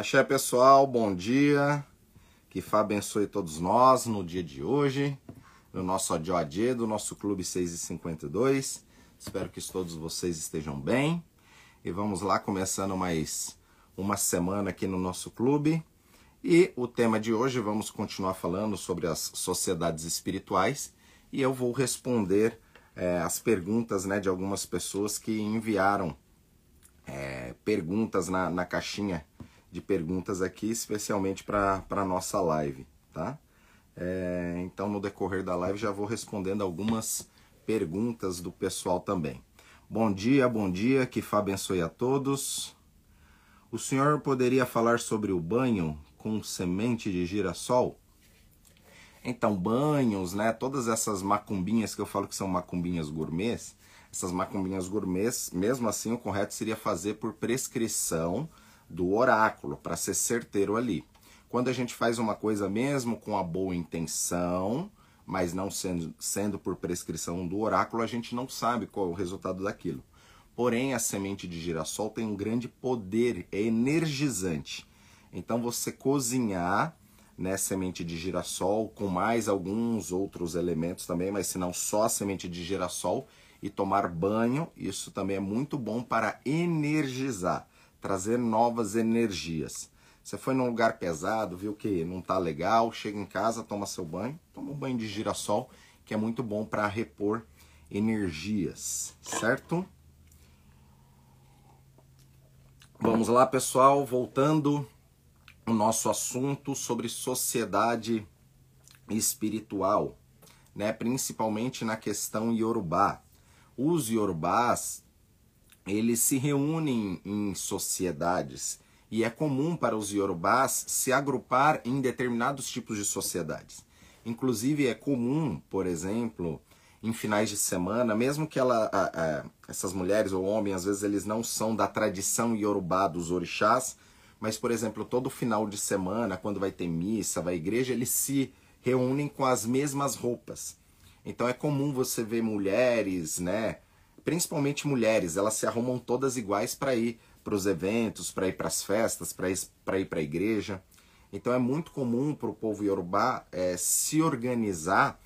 Axé pessoal, bom dia. Que Fá abençoe todos nós no dia de hoje, no nosso ADOAD do nosso Clube 652. Espero que todos vocês estejam bem. E vamos lá, começando mais uma semana aqui no nosso clube. E o tema de hoje, vamos continuar falando sobre as sociedades espirituais. E eu vou responder é, as perguntas né, de algumas pessoas que enviaram é, perguntas na, na caixinha de perguntas aqui, especialmente para a nossa live, tá? É, então, no decorrer da live, já vou respondendo algumas perguntas do pessoal também. Bom dia, bom dia, que Fá abençoe a todos. O senhor poderia falar sobre o banho com semente de girassol? Então, banhos, né? Todas essas macumbinhas que eu falo que são macumbinhas gourmets, essas macumbinhas gourmets, mesmo assim, o correto seria fazer por prescrição do oráculo, para ser certeiro ali. Quando a gente faz uma coisa mesmo com a boa intenção, mas não sendo, sendo por prescrição do oráculo, a gente não sabe qual é o resultado daquilo. Porém, a semente de girassol tem um grande poder, é energizante. Então, você cozinhar né, semente de girassol com mais alguns outros elementos também, mas se não só a semente de girassol e tomar banho, isso também é muito bom para energizar trazer novas energias. Você foi num lugar pesado, viu que não tá legal, chega em casa, toma seu banho, toma um banho de girassol, que é muito bom para repor energias, certo? Vamos lá, pessoal, voltando o nosso assunto sobre sociedade espiritual, né? Principalmente na questão iorubá. Os iorubás eles se reúnem em sociedades e é comum para os iorubás se agrupar em determinados tipos de sociedades. Inclusive é comum, por exemplo, em finais de semana, mesmo que ela, a, a, essas mulheres ou homens, às vezes eles não são da tradição iorubá dos orixás, mas, por exemplo, todo final de semana, quando vai ter missa, vai à igreja, eles se reúnem com as mesmas roupas. Então é comum você ver mulheres, né, principalmente mulheres, elas se arrumam todas iguais para ir para os eventos, para ir para as festas, para ir para a igreja. Então é muito comum para o povo iorubá é, se organizar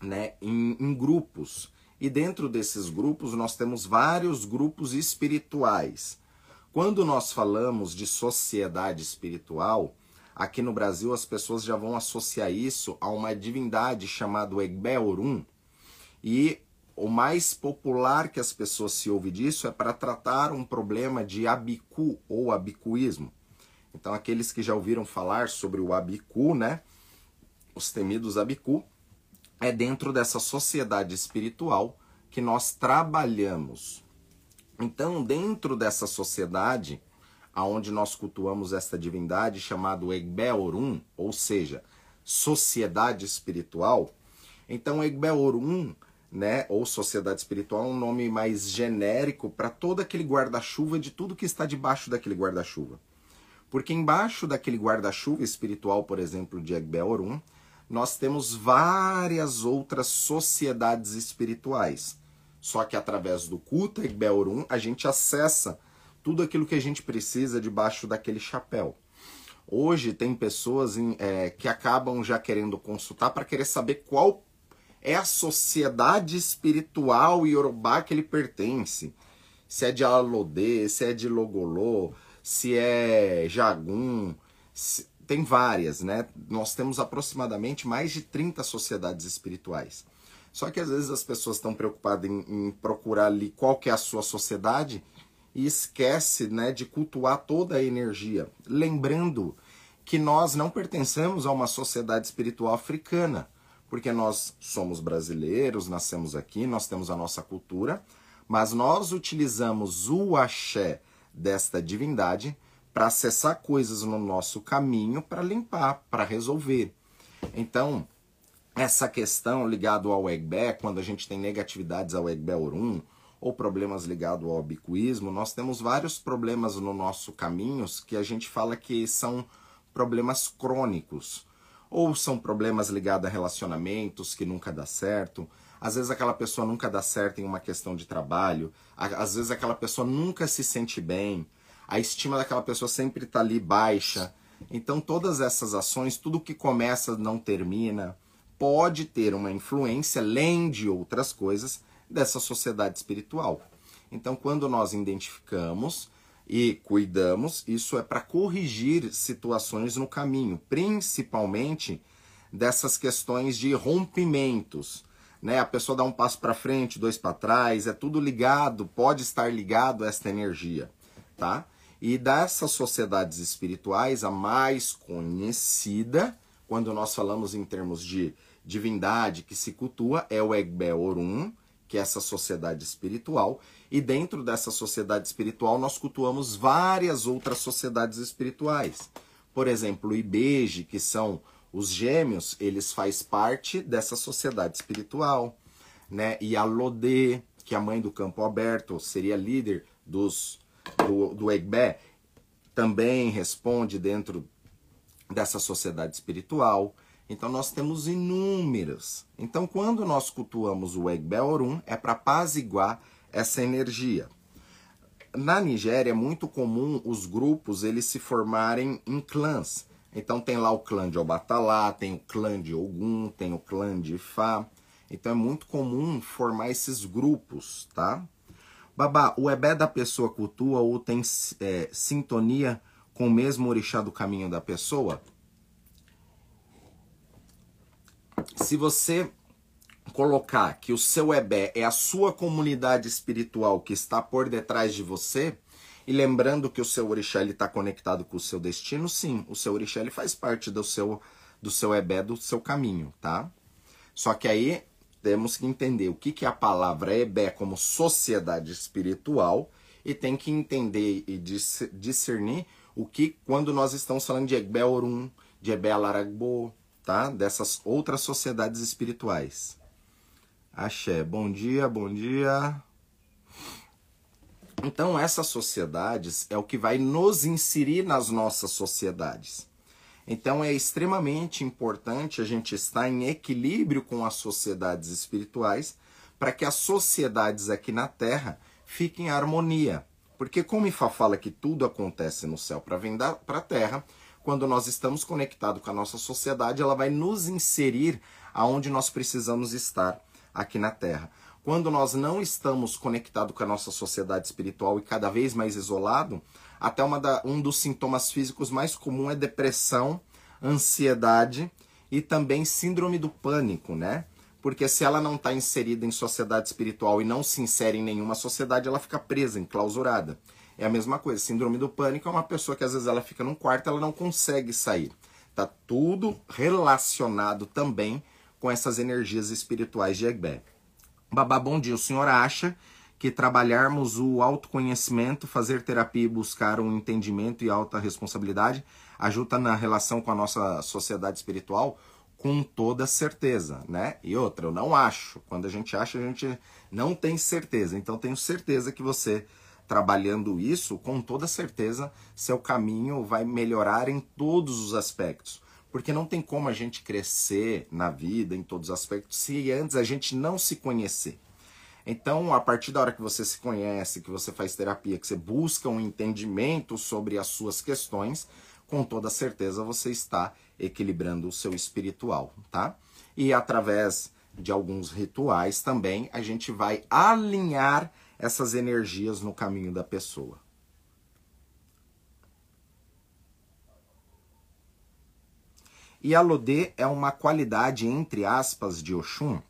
né, em, em grupos. E dentro desses grupos nós temos vários grupos espirituais. Quando nós falamos de sociedade espiritual, aqui no Brasil as pessoas já vão associar isso a uma divindade chamada Egbe Orum. E o mais popular que as pessoas se ouvem disso é para tratar um problema de abicu ou abicuísmo. Então, aqueles que já ouviram falar sobre o abicu, né? Os temidos abicu, é dentro dessa sociedade espiritual que nós trabalhamos. Então, dentro dessa sociedade, aonde nós cultuamos esta divindade chamado Egbe Orum, ou seja, sociedade espiritual, então Egbe Orum né, ou sociedade espiritual, um nome mais genérico para todo aquele guarda-chuva de tudo que está debaixo daquele guarda-chuva. Porque embaixo daquele guarda-chuva espiritual, por exemplo, de Egbeorum, nós temos várias outras sociedades espirituais. Só que através do culto Egbeorum, a gente acessa tudo aquilo que a gente precisa debaixo daquele chapéu. Hoje tem pessoas em, é, que acabam já querendo consultar para querer saber qual é a sociedade espiritual iorubá que ele pertence. Se é de Alodê, se é de Logolô, se é Jagum, se... tem várias, né? Nós temos aproximadamente mais de 30 sociedades espirituais. Só que às vezes as pessoas estão preocupadas em, em procurar ali qual que é a sua sociedade e esquece né, de cultuar toda a energia. Lembrando que nós não pertencemos a uma sociedade espiritual africana porque nós somos brasileiros, nascemos aqui, nós temos a nossa cultura, mas nós utilizamos o axé desta divindade para acessar coisas no nosso caminho, para limpar, para resolver. Então, essa questão ligada ao Egbé, quando a gente tem negatividades ao Egbé Orum, ou problemas ligados ao bicuísmo, nós temos vários problemas no nosso caminho que a gente fala que são problemas crônicos ou são problemas ligados a relacionamentos que nunca dá certo. Às vezes aquela pessoa nunca dá certo em uma questão de trabalho, às vezes aquela pessoa nunca se sente bem, a estima daquela pessoa sempre está ali baixa. Então, todas essas ações, tudo que começa não termina, pode ter uma influência, além de outras coisas, dessa sociedade espiritual. Então, quando nós identificamos e cuidamos, isso é para corrigir situações no caminho, principalmente dessas questões de rompimentos. Né? A pessoa dá um passo para frente, dois para trás, é tudo ligado, pode estar ligado a esta energia, tá? E dessas sociedades espirituais, a mais conhecida, quando nós falamos em termos de divindade que se cultua, é o Egbe Orum, que é essa sociedade espiritual, e dentro dessa sociedade espiritual nós cultuamos várias outras sociedades espirituais. Por exemplo, o Ibeji, que são os gêmeos, eles faz parte dessa sociedade espiritual, né? E a Lodê, que é a mãe do campo aberto, seria líder dos do, do Egbe, também responde dentro dessa sociedade espiritual. Então nós temos inúmeras. Então quando nós cultuamos o Egbe Orum é para apaziguar essa energia. Na Nigéria é muito comum os grupos eles se formarem em clãs. Então tem lá o clã de Obatalá, tem o clã de Ogum, tem o clã de Ifá. Então é muito comum formar esses grupos, tá? Babá, o ebé da pessoa cultua ou tem é, sintonia com o mesmo orixá do caminho da pessoa? Se você colocar que o seu ebé é a sua comunidade espiritual que está por detrás de você, e lembrando que o seu orixá está conectado com o seu destino, sim, o seu orixá faz parte do seu, do seu ebé, do seu caminho, tá? Só que aí temos que entender o que, que é a palavra Ebé como sociedade espiritual e tem que entender e discernir o que, quando nós estamos falando de Ebé Orum, de Ebé Alaragbo, tá? Dessas outras sociedades espirituais. Axé, bom dia, bom dia. Então, essas sociedades é o que vai nos inserir nas nossas sociedades. Então é extremamente importante a gente estar em equilíbrio com as sociedades espirituais para que as sociedades aqui na Terra fiquem em harmonia. Porque como Ifá fala que tudo acontece no céu para vir para a Terra, quando nós estamos conectados com a nossa sociedade, ela vai nos inserir aonde nós precisamos estar aqui na Terra. Quando nós não estamos conectados com a nossa sociedade espiritual e cada vez mais isolado, até da, um dos sintomas físicos mais comum é depressão, ansiedade e também síndrome do pânico, né? Porque se ela não está inserida em sociedade espiritual e não se insere em nenhuma sociedade, ela fica presa, enclausurada. É a mesma coisa. Síndrome do pânico é uma pessoa que às vezes ela fica num quarto, ela não consegue sair. Tá tudo relacionado também com essas energias espirituais de Egbé. Babá, bom dia. O senhor acha que trabalharmos o autoconhecimento, fazer terapia e buscar um entendimento e alta responsabilidade ajuda na relação com a nossa sociedade espiritual? Com toda certeza, né? E outra, eu não acho. Quando a gente acha, a gente não tem certeza. Então, tenho certeza que você trabalhando isso, com toda certeza, seu caminho vai melhorar em todos os aspectos. Porque não tem como a gente crescer na vida em todos os aspectos se antes a gente não se conhecer. Então, a partir da hora que você se conhece, que você faz terapia, que você busca um entendimento sobre as suas questões, com toda certeza você está equilibrando o seu espiritual, tá? E através de alguns rituais também, a gente vai alinhar essas energias no caminho da pessoa. E a Lodê é uma qualidade, entre aspas, de Oxum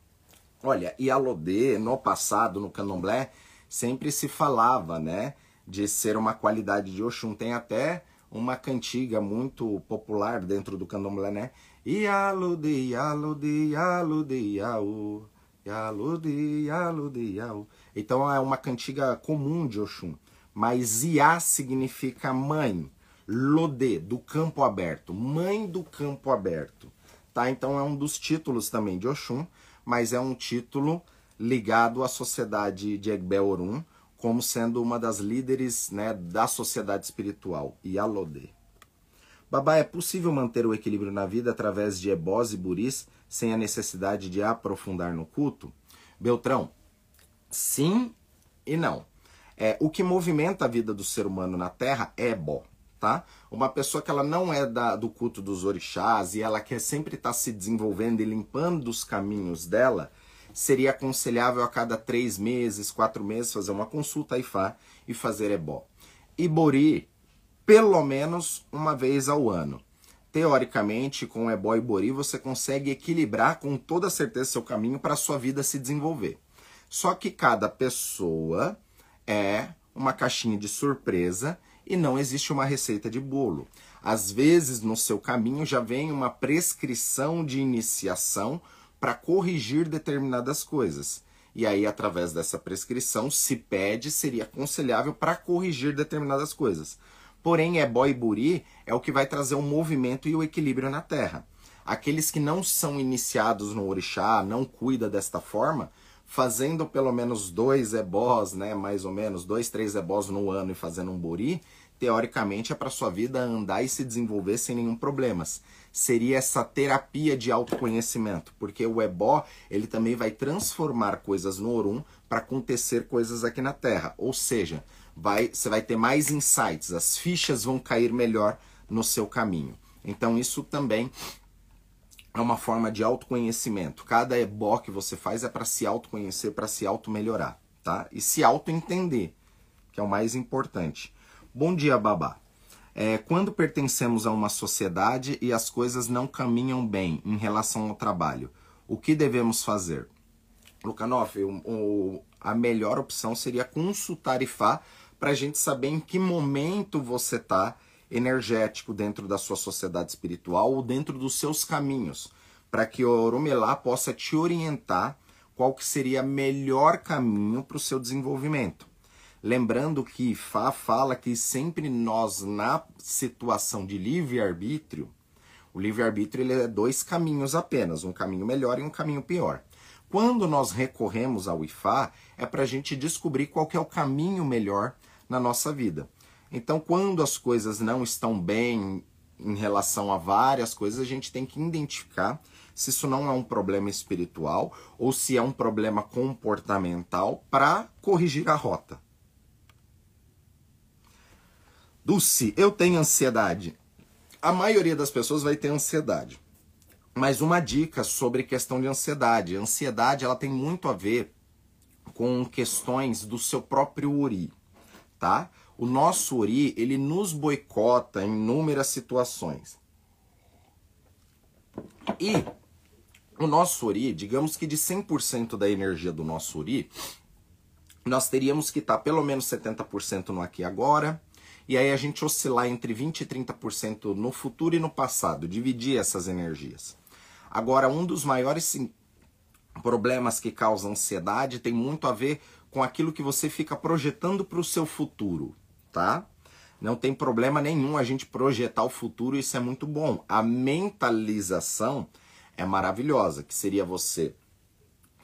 Olha, e Alodê, no passado, no candomblé, sempre se falava, né, de ser uma qualidade de Oxum. Tem até uma cantiga muito popular dentro do candomblé, né? Ialode, Ialode, Ialode, Iau, Ialode, Ialode, Iau. Então é uma cantiga comum de Oxum. Mas Iá significa mãe. Lodê, do campo aberto. Mãe do campo aberto. Tá? Então é um dos títulos também de Oxum mas é um título ligado à sociedade de Egbe Orum, como sendo uma das líderes né, da sociedade espiritual, Yalodê. Babá, é possível manter o equilíbrio na vida através de ebós e buris sem a necessidade de aprofundar no culto? Beltrão, sim e não. É, o que movimenta a vida do ser humano na Terra é bó, tá? Uma pessoa que ela não é da, do culto dos orixás e ela quer sempre estar tá se desenvolvendo e limpando os caminhos dela, seria aconselhável a cada três meses, quatro meses, fazer uma consulta Ifá e fazer ebó. Ibori, pelo menos uma vez ao ano. Teoricamente, com ebó e bori, você consegue equilibrar com toda certeza seu caminho para a sua vida se desenvolver. Só que cada pessoa é uma caixinha de surpresa e não existe uma receita de bolo. Às vezes, no seu caminho já vem uma prescrição de iniciação para corrigir determinadas coisas. E aí, através dessa prescrição, se pede, seria aconselhável para corrigir determinadas coisas. Porém, ebó e buri é o que vai trazer o um movimento e o equilíbrio na Terra. Aqueles que não são iniciados no orixá, não cuida desta forma, fazendo pelo menos dois ebós, né, mais ou menos, dois, três ebós no ano e fazendo um buri, teoricamente é para sua vida andar e se desenvolver sem nenhum problemas. Seria essa terapia de autoconhecimento, porque o ebó, ele também vai transformar coisas no orum para acontecer coisas aqui na Terra. Ou seja, vai, você vai ter mais insights, as fichas vão cair melhor no seu caminho. Então isso também é uma forma de autoconhecimento. Cada ebó que você faz é para se autoconhecer, para se auto-melhorar, tá? E se auto-entender, que é o mais importante. Bom dia, babá. É, quando pertencemos a uma sociedade e as coisas não caminham bem em relação ao trabalho, o que devemos fazer? Lucanoff, o, o, a melhor opção seria consultar IFA para a gente saber em que momento você está energético dentro da sua sociedade espiritual ou dentro dos seus caminhos, para que o Oromelá possa te orientar qual que seria o melhor caminho para o seu desenvolvimento. Lembrando que Fá fala que sempre nós, na situação de livre-arbítrio, o livre-arbítrio ele é dois caminhos apenas, um caminho melhor e um caminho pior. Quando nós recorremos ao Ifá, é para a gente descobrir qual é o caminho melhor na nossa vida. Então, quando as coisas não estão bem em relação a várias coisas, a gente tem que identificar se isso não é um problema espiritual ou se é um problema comportamental para corrigir a rota. Dulce, eu tenho ansiedade. A maioria das pessoas vai ter ansiedade. Mas uma dica sobre questão de ansiedade. A ansiedade ela tem muito a ver com questões do seu próprio uri, tá? O nosso Ori, ele nos boicota em inúmeras situações. E o nosso Ori, digamos que de 100% da energia do nosso Ori, nós teríamos que estar pelo menos 70% no aqui e agora, e aí a gente oscilar entre 20 e 30% no futuro e no passado, dividir essas energias. Agora, um dos maiores problemas que causam ansiedade tem muito a ver com aquilo que você fica projetando para o seu futuro tá? Não tem problema nenhum a gente projetar o futuro, isso é muito bom. A mentalização é maravilhosa, que seria você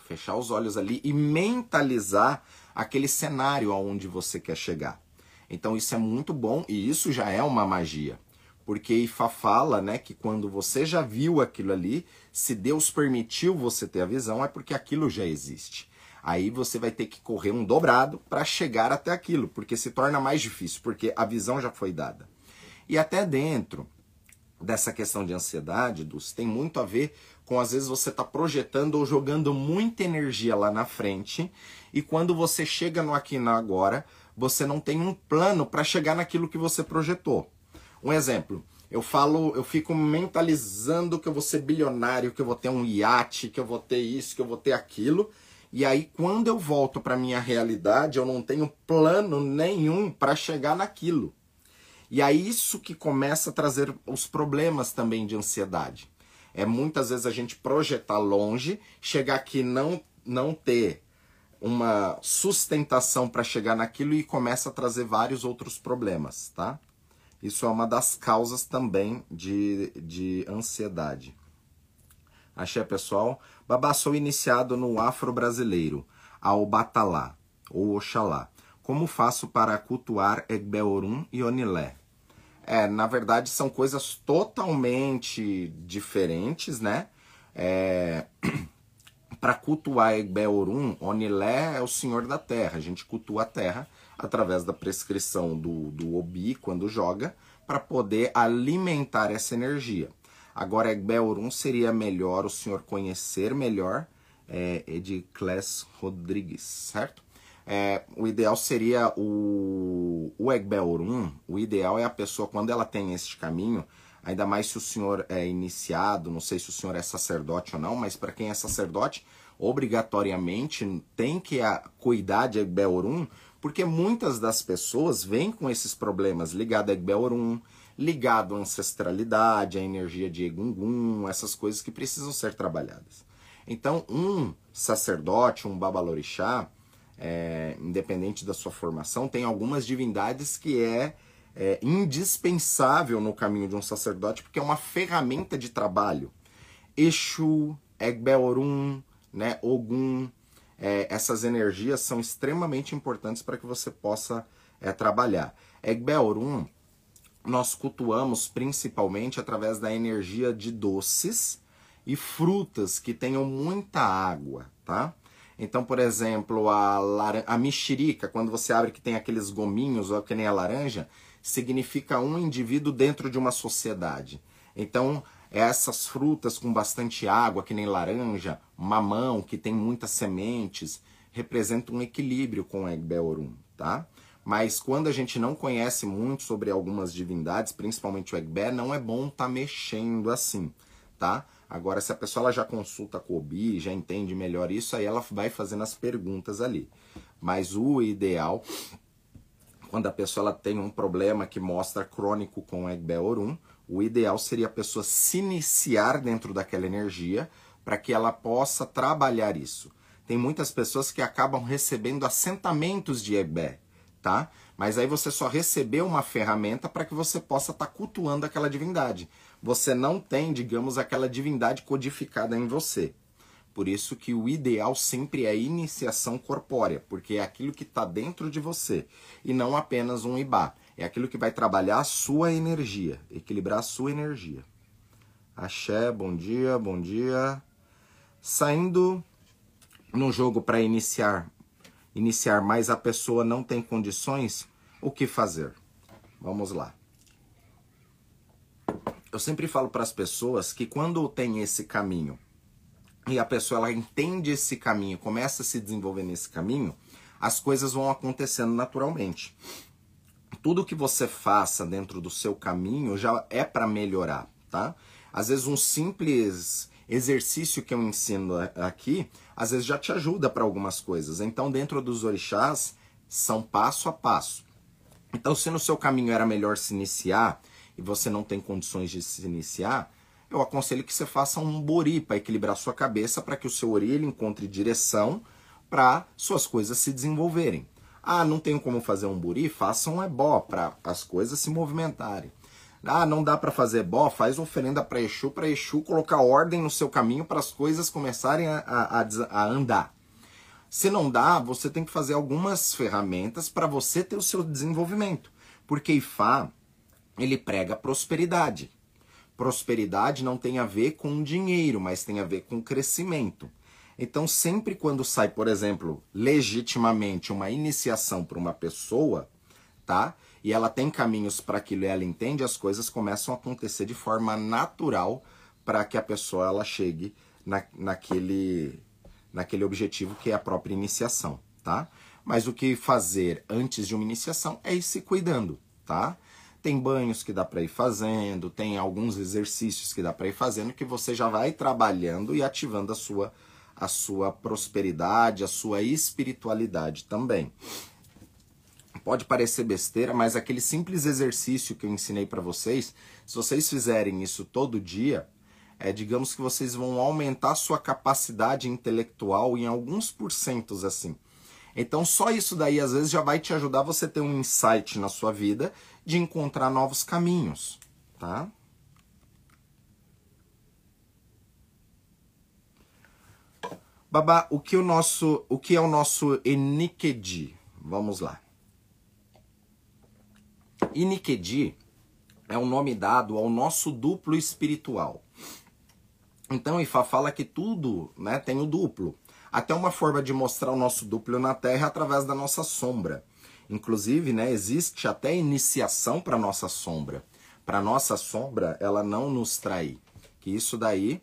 fechar os olhos ali e mentalizar aquele cenário aonde você quer chegar. Então isso é muito bom e isso já é uma magia. Porque Ifa fala, né, que quando você já viu aquilo ali, se Deus permitiu você ter a visão, é porque aquilo já existe aí você vai ter que correr um dobrado para chegar até aquilo, porque se torna mais difícil, porque a visão já foi dada. E até dentro dessa questão de ansiedade, tem muito a ver com às vezes você está projetando ou jogando muita energia lá na frente e quando você chega no aqui no agora, você não tem um plano para chegar naquilo que você projetou. Um exemplo, eu falo, eu fico mentalizando que eu vou ser bilionário, que eu vou ter um iate, que eu vou ter isso, que eu vou ter aquilo, e aí, quando eu volto para minha realidade, eu não tenho plano nenhum para chegar naquilo. E aí, isso que começa a trazer os problemas também de ansiedade. É muitas vezes a gente projetar longe, chegar aqui não não ter uma sustentação para chegar naquilo e começa a trazer vários outros problemas, tá? Isso é uma das causas também de, de ansiedade. Axé, pessoal. Babá, sou iniciado no afro-brasileiro, ao Batalá, ou Oxalá. Como faço para cultuar Egbeorum e Onilé? É, na verdade, são coisas totalmente diferentes, né? É... para cultuar Egbeorum, Onilé é o senhor da terra. A gente cultua a terra através da prescrição do, do Obi quando joga, para poder alimentar essa energia. Agora, Egbeorum seria melhor o senhor conhecer melhor é, Edicles Rodrigues, certo? É, o ideal seria o, o Egbeorum, o ideal é a pessoa, quando ela tem este caminho, ainda mais se o senhor é iniciado, não sei se o senhor é sacerdote ou não, mas para quem é sacerdote, obrigatoriamente tem que cuidar de Egbeorum, porque muitas das pessoas vêm com esses problemas ligados a Egbeorum, ligado à ancestralidade, à energia de Egungun, essas coisas que precisam ser trabalhadas. Então, um sacerdote, um babalorixá, é, independente da sua formação, tem algumas divindades que é, é indispensável no caminho de um sacerdote, porque é uma ferramenta de trabalho. Exu, Egbeorum, né, Ogum, é, essas energias são extremamente importantes para que você possa é, trabalhar. Egbeorum, nós cultuamos principalmente através da energia de doces e frutas que tenham muita água, tá? Então, por exemplo, a, a mexerica, quando você abre que tem aqueles gominhos, ou que nem a laranja, significa um indivíduo dentro de uma sociedade. Então, essas frutas com bastante água, que nem laranja, mamão, que tem muitas sementes, representam um equilíbrio com o Egbeorum, tá? Mas quando a gente não conhece muito sobre algumas divindades, principalmente o Egbe, não é bom estar tá mexendo assim, tá? Agora, se a pessoa ela já consulta com o Obi, já entende melhor isso, aí ela vai fazendo as perguntas ali. Mas o ideal, quando a pessoa ela tem um problema que mostra crônico com o Egbe Orum, o ideal seria a pessoa se iniciar dentro daquela energia para que ela possa trabalhar isso. Tem muitas pessoas que acabam recebendo assentamentos de Egbe, tá? Mas aí você só recebeu uma ferramenta para que você possa estar tá cultuando aquela divindade. Você não tem, digamos, aquela divindade codificada em você. Por isso que o ideal sempre é a iniciação corpórea, porque é aquilo que está dentro de você e não apenas um ibá. É aquilo que vai trabalhar a sua energia, equilibrar a sua energia. Axé, bom dia, bom dia. Saindo no jogo para iniciar iniciar, mas a pessoa não tem condições, o que fazer? Vamos lá. Eu sempre falo para as pessoas que quando tem esse caminho e a pessoa ela entende esse caminho, começa a se desenvolver nesse caminho, as coisas vão acontecendo naturalmente. Tudo que você faça dentro do seu caminho já é para melhorar, tá? Às vezes um simples exercício que eu ensino aqui, às vezes já te ajuda para algumas coisas. Então, dentro dos orixás, são passo a passo. Então, se no seu caminho era melhor se iniciar e você não tem condições de se iniciar, eu aconselho que você faça um bori para equilibrar sua cabeça, para que o seu ori ele encontre direção para suas coisas se desenvolverem. Ah, não tenho como fazer um buri? Faça um ebó para as coisas se movimentarem. Ah, não dá para fazer bó, faz oferenda para Exu, para Exu colocar ordem no seu caminho para as coisas começarem a, a, a, andar. Se não dá, você tem que fazer algumas ferramentas para você ter o seu desenvolvimento. Porque Ifá, ele prega prosperidade. Prosperidade não tem a ver com dinheiro, mas tem a ver com crescimento. Então, sempre quando sai, por exemplo, legitimamente uma iniciação para uma pessoa, tá? E ela tem caminhos para aquilo e ela entende, as coisas começam a acontecer de forma natural para que a pessoa ela chegue na, naquele, naquele objetivo que é a própria iniciação, tá? Mas o que fazer antes de uma iniciação é ir se cuidando, tá? Tem banhos que dá para ir fazendo, tem alguns exercícios que dá para ir fazendo que você já vai trabalhando e ativando a sua a sua prosperidade, a sua espiritualidade também. Pode parecer besteira, mas aquele simples exercício que eu ensinei para vocês, se vocês fizerem isso todo dia, é, digamos que vocês vão aumentar sua capacidade intelectual em alguns porcentos assim. Então só isso daí às vezes já vai te ajudar você ter um insight na sua vida de encontrar novos caminhos, tá? Babá, o que o nosso, o que é o nosso Enikedi? Vamos lá. Inikedi é o nome dado ao nosso duplo espiritual. Então Ifá fala que tudo né, tem o duplo. Até uma forma de mostrar o nosso duplo na Terra é através da nossa sombra. Inclusive, né, existe até iniciação para nossa sombra. Para nossa sombra, ela não nos trai. Que isso daí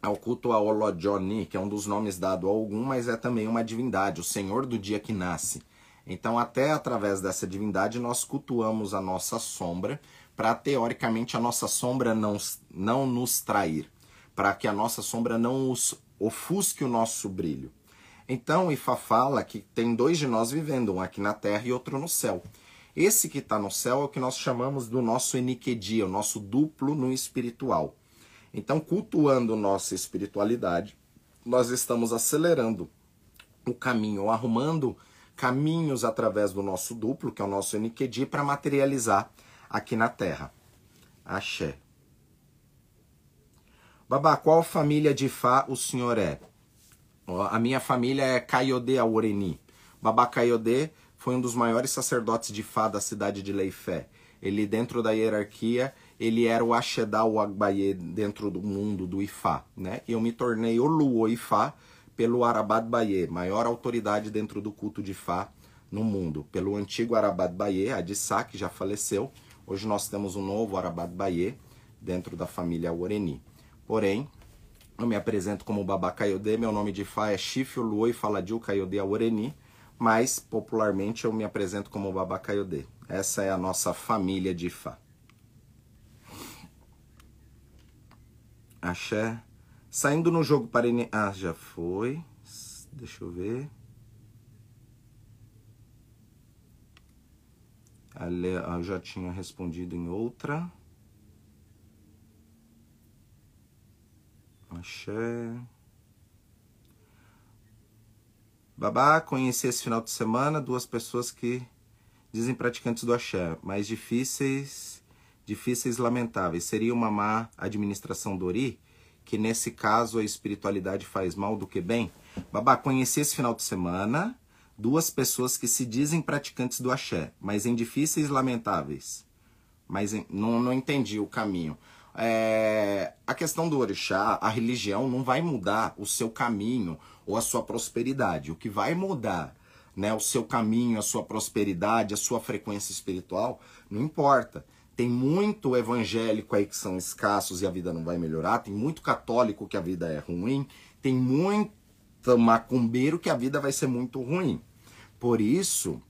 é o culto a Olodjoni, que é um dos nomes dado a algum, mas é também uma divindade, o Senhor do dia que nasce. Então, até através dessa divindade, nós cultuamos a nossa sombra, para teoricamente a nossa sombra não, não nos trair, para que a nossa sombra não os ofusque o nosso brilho. Então, Ifá fala que tem dois de nós vivendo, um aqui na terra e outro no céu. Esse que está no céu é o que nós chamamos do nosso eniquedia, o nosso duplo no espiritual. Então, cultuando nossa espiritualidade, nós estamos acelerando o caminho, arrumando caminhos através do nosso duplo, que é o nosso eniquedia, para materializar aqui na Terra. Axé. Babá, qual família de Fá o senhor é? A minha família é Kayode Aureni. Babá Kayode foi um dos maiores sacerdotes de Fá da cidade de Leifé. Ele, dentro da hierarquia, ele era o Axedá, o Agbaye, dentro do mundo do Ifá. Né? Eu me tornei o Luo Ifá pelo Arabad Baye, maior autoridade dentro do culto de Fá no mundo. Pelo antigo Arabad Baye, a de Sá, que já faleceu. Hoje nós temos um novo Arabad Baye dentro da família Oreni. Porém, eu me apresento como Babá Kayode, meu nome de Fá é Chifio Luoi Faladil Kayode Aureni, mas popularmente eu me apresento como Babá Kayode. Essa é a nossa família de Fá. Axé. Saindo no jogo para... Ah, já foi. Deixa eu ver. Ali, ah, eu já tinha respondido em outra. Axé. Babá, conheci esse final de semana duas pessoas que dizem praticantes do axé, mas difíceis, difíceis lamentáveis. Seria uma má administração do Ori, que nesse caso a espiritualidade faz mal do que bem? Babá, conheci esse final de semana duas pessoas que se dizem praticantes do axé, mas em difíceis lamentáveis. Mas não, não entendi o caminho. É, a questão do orixá, a religião não vai mudar o seu caminho ou a sua prosperidade. O que vai mudar né, o seu caminho, a sua prosperidade, a sua frequência espiritual, não importa. Tem muito evangélico aí que são escassos e a vida não vai melhorar, tem muito católico que a vida é ruim, tem muito macumbeiro que a vida vai ser muito ruim. Por isso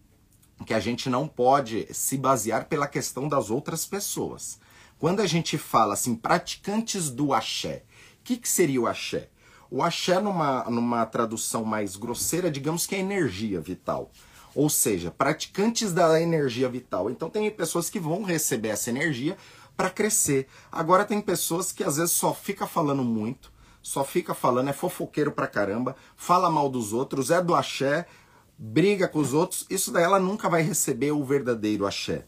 que a gente não pode se basear pela questão das outras pessoas. Quando a gente fala assim, praticantes do axé, o que, que seria o axé? O axé, numa, numa tradução mais grosseira, digamos que é energia vital. Ou seja, praticantes da energia vital. Então tem pessoas que vão receber essa energia para crescer. Agora tem pessoas que às vezes só fica falando muito, só fica falando, é fofoqueiro pra caramba, fala mal dos outros, é do axé, briga com os outros. Isso daí ela nunca vai receber o verdadeiro axé.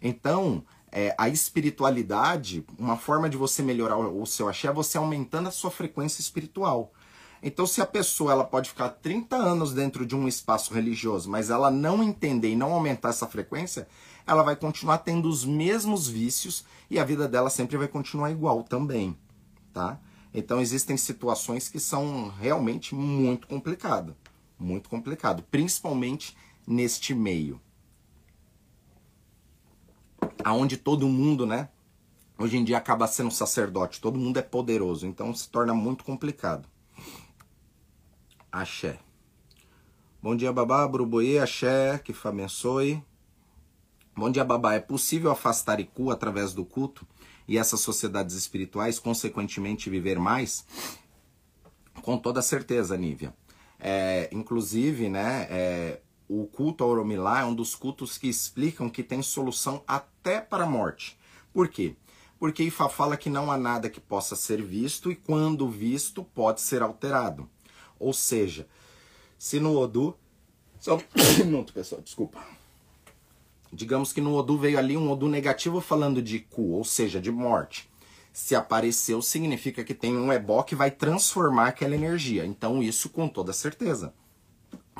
Então, é, a espiritualidade, uma forma de você melhorar o seu axé é você aumentando a sua frequência espiritual. Então, se a pessoa ela pode ficar 30 anos dentro de um espaço religioso, mas ela não entender e não aumentar essa frequência, ela vai continuar tendo os mesmos vícios e a vida dela sempre vai continuar igual também, tá? Então, existem situações que são realmente muito complicadas, muito complicado, principalmente neste meio aonde todo mundo, né, hoje em dia acaba sendo sacerdote, todo mundo é poderoso, então se torna muito complicado. Axé. Bom dia, babá, Bruboê, axé, que abençoe. Bom dia, babá. É possível afastar Iku através do culto e essas sociedades espirituais, consequentemente, viver mais? Com toda certeza, Nívia. É, inclusive, né, é, o culto ao Oromilá é um dos cultos que explicam que tem solução até para a morte. Por quê? Porque Ifá fala que não há nada que possa ser visto e quando visto pode ser alterado. Ou seja, se no Odu. Só um minuto, pessoal, desculpa. Digamos que no Odu veio ali um Odu negativo falando de cu, ou seja, de morte. Se apareceu, significa que tem um ebó que vai transformar aquela energia. Então, isso com toda certeza.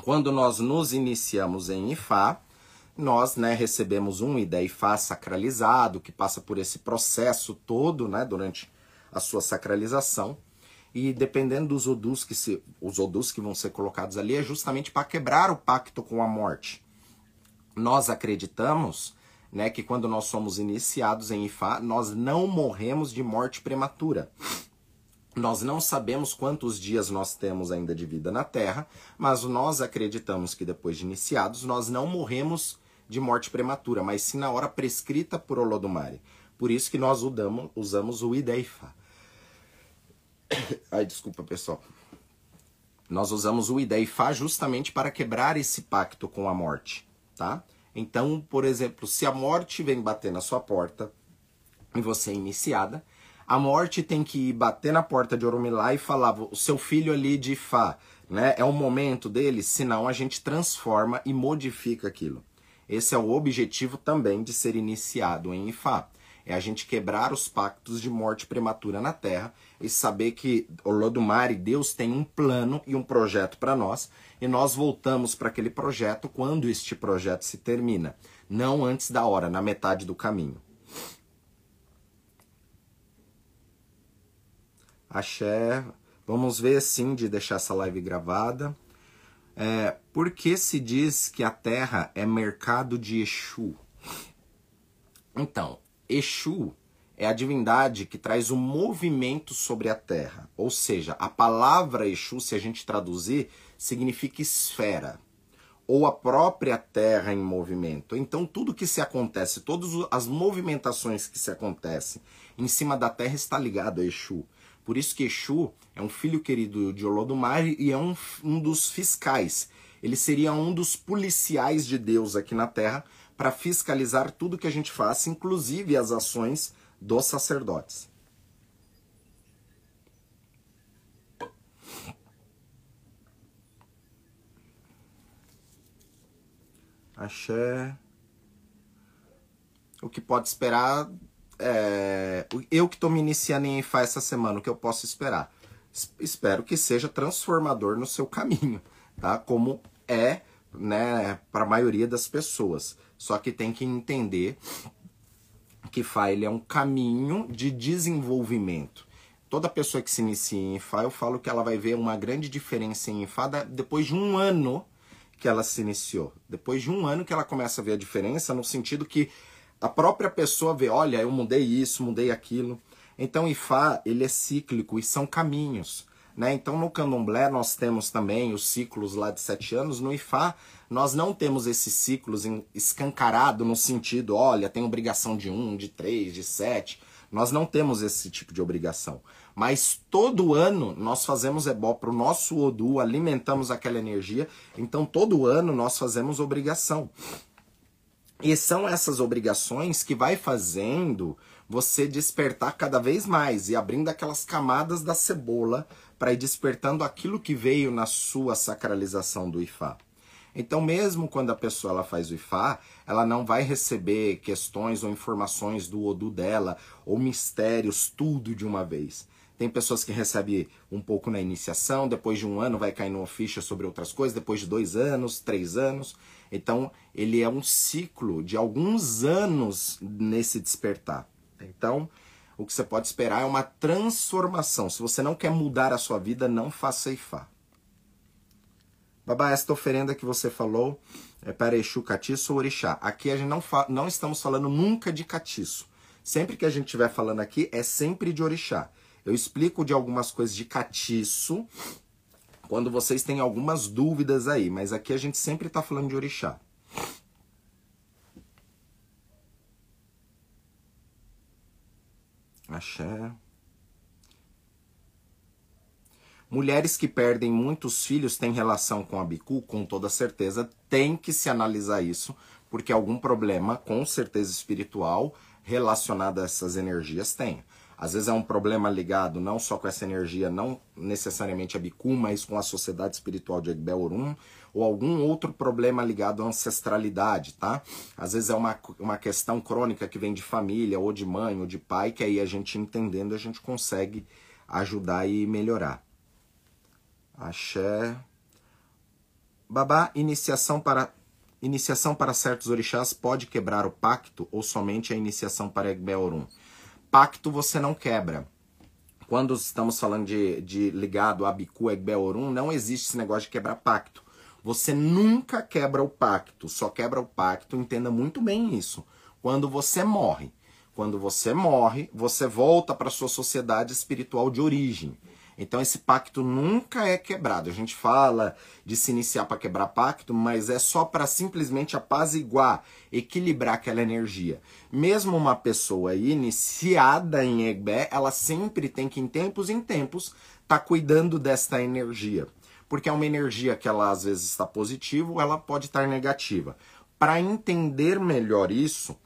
Quando nós nos iniciamos em Ifá, nós né, recebemos um Ida Ifá sacralizado, que passa por esse processo todo né, durante a sua sacralização. E dependendo dos odus que se, os odus que vão ser colocados ali é justamente para quebrar o pacto com a morte. Nós acreditamos, né, que quando nós somos iniciados em Ifá, nós não morremos de morte prematura. Nós não sabemos quantos dias nós temos ainda de vida na Terra, mas nós acreditamos que depois de iniciados nós não morremos de morte prematura, mas sim na hora prescrita por Olodumare. Por isso que nós usamos, usamos o Ideifa. Ai, desculpa, pessoal. Nós usamos o Ideifa justamente para quebrar esse pacto com a morte, tá? Então, por exemplo, se a morte vem bater na sua porta e você é iniciada, a morte tem que ir bater na porta de Oromilá e falar: o seu filho ali de Fá, né? É o momento dele, senão a gente transforma e modifica aquilo. Esse é o objetivo também de ser iniciado em Ifá. É a gente quebrar os pactos de morte prematura na Terra e saber que Olodumare, Deus tem um plano e um projeto para nós, e nós voltamos para aquele projeto quando este projeto se termina, não antes da hora, na metade do caminho. Axé. Vamos ver sim de deixar essa live gravada. É, por que se diz que a Terra é mercado de Exu? Então, Exu é a divindade que traz o movimento sobre a Terra. Ou seja, a palavra Exu, se a gente traduzir, significa esfera. Ou a própria Terra em movimento. Então, tudo que se acontece, todas as movimentações que se acontecem em cima da Terra está ligado a Exu. Por isso que Exu é um filho querido de Olodumare e é um, um dos fiscais. Ele seria um dos policiais de Deus aqui na Terra para fiscalizar tudo que a gente faz, inclusive as ações dos sacerdotes. Axé. O que pode esperar é, eu que estou me iniciando em IFA essa semana, o que eu posso esperar? Espero que seja transformador no seu caminho, tá? Como é, né, para a maioria das pessoas. Só que tem que entender que IFA ele é um caminho de desenvolvimento. Toda pessoa que se inicia em IFA, eu falo que ela vai ver uma grande diferença em IFA depois de um ano que ela se iniciou. Depois de um ano que ela começa a ver a diferença, no sentido que a própria pessoa vê, olha, eu mudei isso, mudei aquilo. Então, Ifá, ele é cíclico e são caminhos. Né? Então, no candomblé, nós temos também os ciclos lá de sete anos. No Ifá, nós não temos esses ciclos escancarado no sentido, olha, tem obrigação de um, de três, de sete. Nós não temos esse tipo de obrigação. Mas todo ano nós fazemos ebó para o nosso Odu, alimentamos aquela energia. Então, todo ano nós fazemos obrigação. E são essas obrigações que vai fazendo você despertar cada vez mais e abrindo aquelas camadas da cebola para ir despertando aquilo que veio na sua sacralização do Ifá. Então, mesmo quando a pessoa ela faz o Ifá, ela não vai receber questões ou informações do Odu dela, ou mistérios, tudo de uma vez. Tem pessoas que recebem um pouco na iniciação, depois de um ano vai cair numa ficha sobre outras coisas, depois de dois anos, três anos. Então, ele é um ciclo de alguns anos nesse despertar. Então, o que você pode esperar é uma transformação. Se você não quer mudar a sua vida, não faça Ifá. Babá, esta oferenda que você falou é para Exu, Catiço ou Orixá. Aqui a gente não, não estamos falando nunca de Catiço. Sempre que a gente estiver falando aqui, é sempre de Orixá. Eu explico de algumas coisas de catiço quando vocês têm algumas dúvidas aí, mas aqui a gente sempre está falando de orixá. Axé. Mulheres que perdem muitos filhos têm relação com a bicu? Com toda certeza tem que se analisar isso, porque algum problema, com certeza espiritual, relacionado a essas energias tem. Às vezes é um problema ligado não só com essa energia, não necessariamente a Bicu, mas com a sociedade espiritual de Egbel Orum, ou algum outro problema ligado à ancestralidade, tá? Às vezes é uma, uma questão crônica que vem de família, ou de mãe, ou de pai, que aí a gente entendendo, a gente consegue ajudar e melhorar. Axé. Babá, iniciação para iniciação para certos orixás pode quebrar o pacto ou somente a iniciação para Egbel Orum? Pacto você não quebra. quando estamos falando de, de ligado a Biku Egbe Orum, não existe esse negócio de quebrar pacto. Você nunca quebra o pacto, só quebra o pacto, entenda muito bem isso. Quando você morre. Quando você morre, você volta para sua sociedade espiritual de origem. Então esse pacto nunca é quebrado. A gente fala de se iniciar para quebrar pacto, mas é só para simplesmente apaziguar, equilibrar aquela energia. Mesmo uma pessoa iniciada em Egbé, ela sempre tem que, em tempos em tempos, tá cuidando desta energia. Porque é uma energia que ela às vezes está positiva ou ela pode estar negativa. Para entender melhor isso,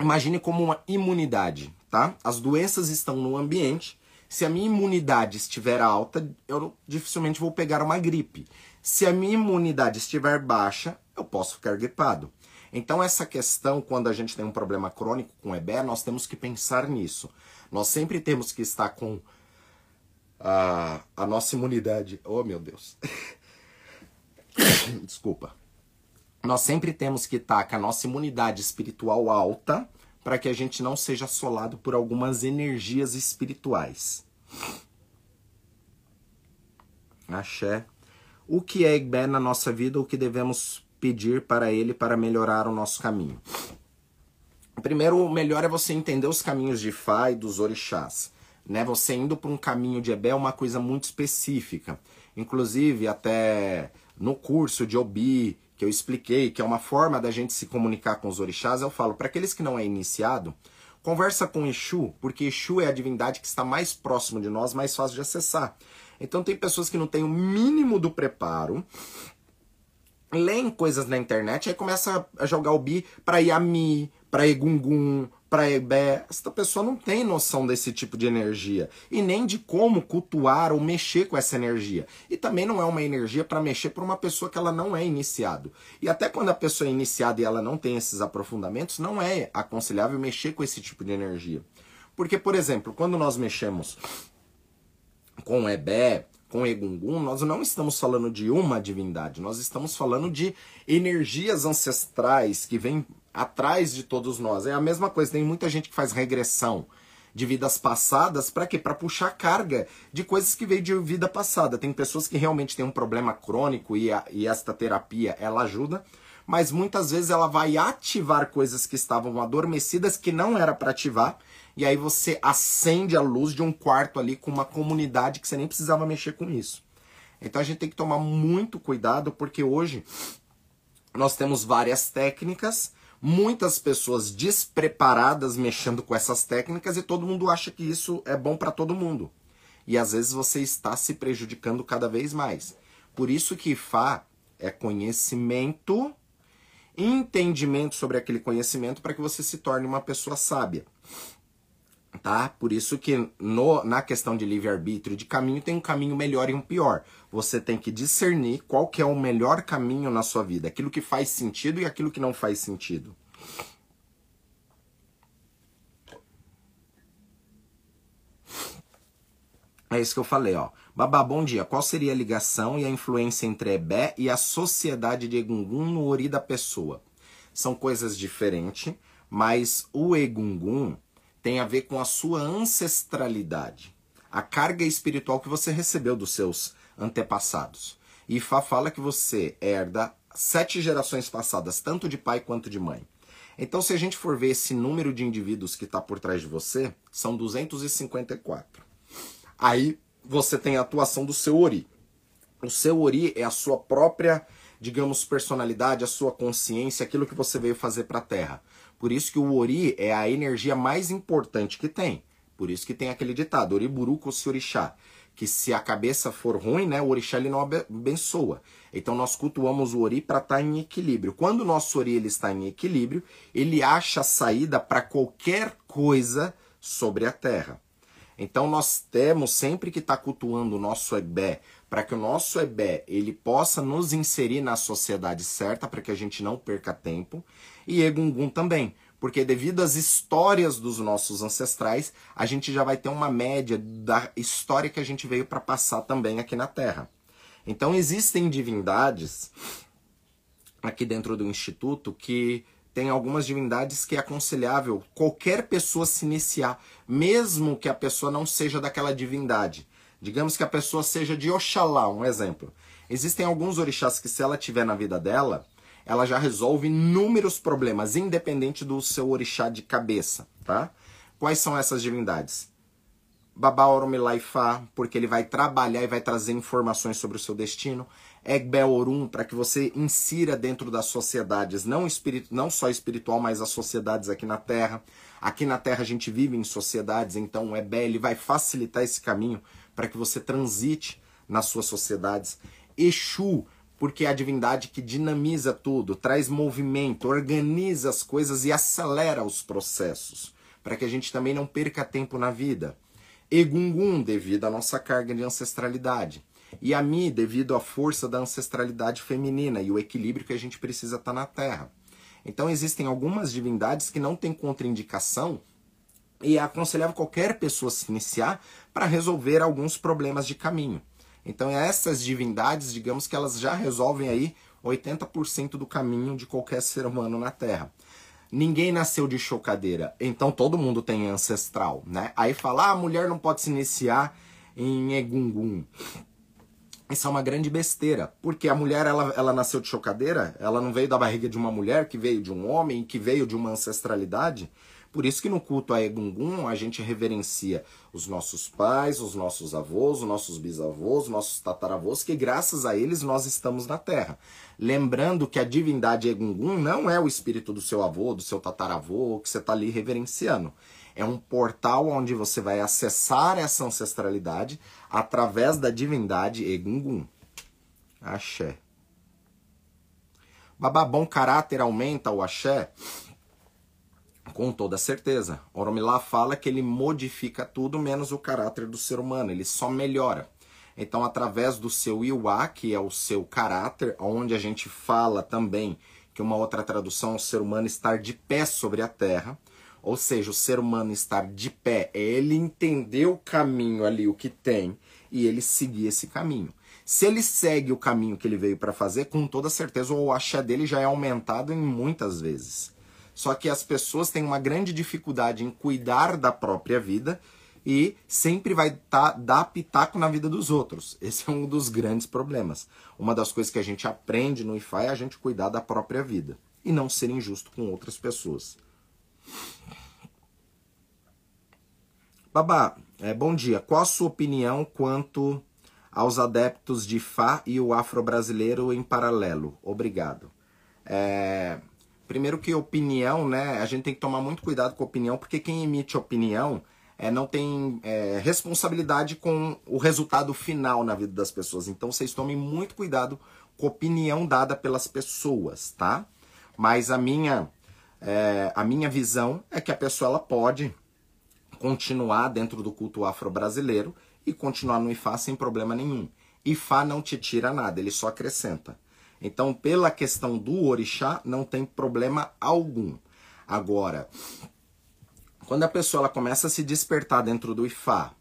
imagine como uma imunidade, tá? As doenças estão no ambiente se a minha imunidade estiver alta, eu dificilmente vou pegar uma gripe. Se a minha imunidade estiver baixa, eu posso ficar gripado. Então, essa questão, quando a gente tem um problema crônico com EBE, nós temos que pensar nisso. Nós sempre temos que estar com a, a nossa imunidade. Oh, meu Deus. Desculpa. Nós sempre temos que estar com a nossa imunidade espiritual alta para que a gente não seja assolado por algumas energias espirituais. Axé. O que é Igbé na nossa vida, o que devemos pedir para ele para melhorar o nosso caminho? Primeiro, o melhor é você entender os caminhos de Fá e dos orixás. Né? Você indo para um caminho de Ebé é uma coisa muito específica. Inclusive, até no curso de Obi, que eu expliquei, que é uma forma da gente se comunicar com os orixás, eu falo, para aqueles que não é iniciado, conversa com Exu, porque Exu é a divindade que está mais próximo de nós, mais fácil de acessar. Então tem pessoas que não têm o mínimo do preparo, leem coisas na internet, aí começa a jogar o bi para Yami, para Egungun, para Ebé. Essa pessoa não tem noção desse tipo de energia e nem de como cultuar ou mexer com essa energia. E também não é uma energia para mexer para uma pessoa que ela não é iniciado. E até quando a pessoa é iniciada e ela não tem esses aprofundamentos, não é aconselhável mexer com esse tipo de energia. Porque, por exemplo, quando nós mexemos com Ebé, com Egungun, nós não estamos falando de uma divindade, nós estamos falando de energias ancestrais que vêm atrás de todos nós. É a mesma coisa, tem muita gente que faz regressão de vidas passadas, para quê? Para puxar carga de coisas que veio de vida passada. Tem pessoas que realmente têm um problema crônico e, a, e esta terapia ela ajuda, mas muitas vezes ela vai ativar coisas que estavam adormecidas que não era para ativar, e aí você acende a luz de um quarto ali com uma comunidade que você nem precisava mexer com isso. Então a gente tem que tomar muito cuidado porque hoje nós temos várias técnicas muitas pessoas despreparadas mexendo com essas técnicas e todo mundo acha que isso é bom para todo mundo. E às vezes você está se prejudicando cada vez mais. Por isso que Fá é conhecimento, entendimento sobre aquele conhecimento para que você se torne uma pessoa sábia tá? Por isso que no, na questão de livre-arbítrio de caminho tem um caminho melhor e um pior. Você tem que discernir qual que é o melhor caminho na sua vida, aquilo que faz sentido e aquilo que não faz sentido. É isso que eu falei, ó. Babá, bom dia. Qual seria a ligação e a influência entre Ebé e a sociedade de Egungun no Ori da pessoa? São coisas diferentes, mas o Egungun tem a ver com a sua ancestralidade, a carga espiritual que você recebeu dos seus antepassados. E Fá fala que você herda sete gerações passadas, tanto de pai quanto de mãe. Então, se a gente for ver esse número de indivíduos que está por trás de você, são 254. Aí você tem a atuação do seu Ori. O seu Ori é a sua própria, digamos, personalidade, a sua consciência, aquilo que você veio fazer para a Terra. Por isso que o ori é a energia mais importante que tem. Por isso que tem aquele ditado, oriburu se orixá, que se a cabeça for ruim, né, o orixá ele não abençoa. Então nós cultuamos o ori para estar tá em equilíbrio. Quando o nosso ori ele está em equilíbrio, ele acha saída para qualquer coisa sobre a terra. Então nós temos sempre que estar tá cultuando o nosso ebé, para que o nosso ebé ele possa nos inserir na sociedade certa, para que a gente não perca tempo e Egungun também. Porque devido às histórias dos nossos ancestrais, a gente já vai ter uma média da história que a gente veio para passar também aqui na Terra. Então existem divindades aqui dentro do instituto que tem algumas divindades que é aconselhável qualquer pessoa se iniciar, mesmo que a pessoa não seja daquela divindade. Digamos que a pessoa seja de Oxalá, um exemplo. Existem alguns orixás que, se ela tiver na vida dela, ela já resolve inúmeros problemas, independente do seu orixá de cabeça, tá? Quais são essas divindades? Babá porque ele vai trabalhar e vai trazer informações sobre o seu destino. Egbel Orum, para que você insira dentro das sociedades, não, espiritu, não só espiritual, mas as sociedades aqui na Terra. Aqui na Terra a gente vive em sociedades, então o Ebé ele vai facilitar esse caminho para que você transite nas suas sociedades. Exu, porque é a divindade que dinamiza tudo, traz movimento, organiza as coisas e acelera os processos, para que a gente também não perca tempo na vida. Egungun, devido à nossa carga de ancestralidade. E a Mi, devido à força da ancestralidade feminina e o equilíbrio que a gente precisa estar tá na Terra. Então existem algumas divindades que não têm contraindicação e é aconselhável qualquer pessoa se iniciar para resolver alguns problemas de caminho. Então essas divindades, digamos que elas já resolvem aí 80% do caminho de qualquer ser humano na Terra. Ninguém nasceu de chocadeira, então todo mundo tem ancestral, né? Aí falar, ah, a mulher não pode se iniciar em Egungun. Isso é uma grande besteira, porque a mulher ela, ela nasceu de chocadeira, ela não veio da barriga de uma mulher, que veio de um homem, que veio de uma ancestralidade. Por isso que no culto a Egungun a gente reverencia os nossos pais, os nossos avós, os nossos bisavós, os nossos tataravós, que graças a eles nós estamos na Terra. Lembrando que a divindade Egungun não é o espírito do seu avô, do seu tataravô, que você está ali reverenciando. É um portal onde você vai acessar essa ancestralidade através da divindade Egungun. Axé. Babá, bom caráter aumenta o axé? Com toda certeza. Oromilá fala que ele modifica tudo menos o caráter do ser humano, ele só melhora. Então, através do seu Iwa, que é o seu caráter, onde a gente fala também que uma outra tradução é o ser humano estar de pé sobre a terra, ou seja, o ser humano estar de pé é ele entender o caminho ali, o que tem, e ele seguir esse caminho. Se ele segue o caminho que ele veio para fazer, com toda certeza o axé dele já é aumentado em muitas vezes. Só que as pessoas têm uma grande dificuldade em cuidar da própria vida e sempre vai tá, dar pitaco na vida dos outros. Esse é um dos grandes problemas. Uma das coisas que a gente aprende no IFA é a gente cuidar da própria vida e não ser injusto com outras pessoas. Babá, é, bom dia. Qual a sua opinião quanto aos adeptos de Fá e o afro-brasileiro em paralelo? Obrigado. É, primeiro que opinião, né? A gente tem que tomar muito cuidado com opinião, porque quem emite opinião é, não tem é, responsabilidade com o resultado final na vida das pessoas. Então vocês tomem muito cuidado com a opinião dada pelas pessoas, tá? Mas a minha, é, a minha visão é que a pessoa ela pode continuar dentro do culto afro-brasileiro e continuar no Ifá sem problema nenhum. Ifá não te tira nada, ele só acrescenta. Então, pela questão do orixá, não tem problema algum. Agora, quando a pessoa ela começa a se despertar dentro do Ifá,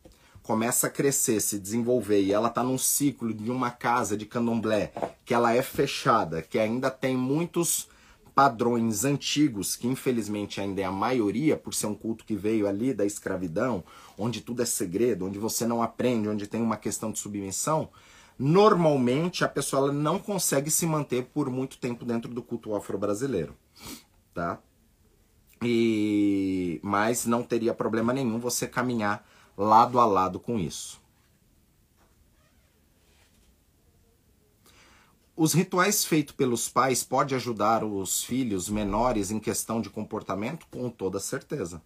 começa a crescer, se desenvolver e ela está num ciclo de uma casa de candomblé que ela é fechada, que ainda tem muitos padrões antigos, que infelizmente ainda é a maioria, por ser um culto que veio ali da escravidão, onde tudo é segredo, onde você não aprende, onde tem uma questão de submissão, normalmente a pessoa não consegue se manter por muito tempo dentro do culto afro-brasileiro, tá? E mas não teria problema nenhum você caminhar lado a lado com isso. Os rituais feitos pelos pais pode ajudar os filhos menores em questão de comportamento? Com toda certeza.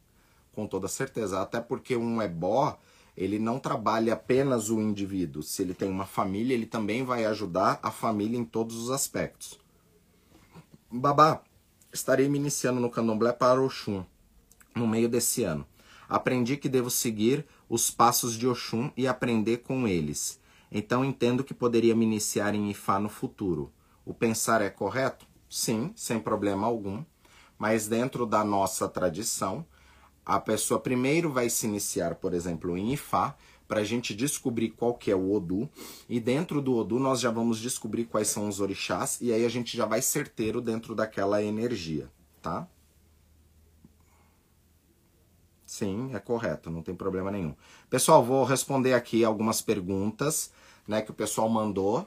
Com toda certeza. Até porque um ebó, ele não trabalha apenas o indivíduo. Se ele tem uma família, ele também vai ajudar a família em todos os aspectos. Babá, estarei me iniciando no candomblé para Oxum no meio desse ano. Aprendi que devo seguir os passos de Oxum e aprender com eles. Então entendo que poderia me iniciar em Ifá no futuro. O pensar é correto? Sim, sem problema algum. Mas dentro da nossa tradição, a pessoa primeiro vai se iniciar, por exemplo, em Ifá, para a gente descobrir qual que é o Odu. E dentro do Odu nós já vamos descobrir quais são os orixás, e aí a gente já vai certeiro dentro daquela energia, tá? Sim, é correto, não tem problema nenhum. Pessoal, vou responder aqui algumas perguntas, né, que o pessoal mandou.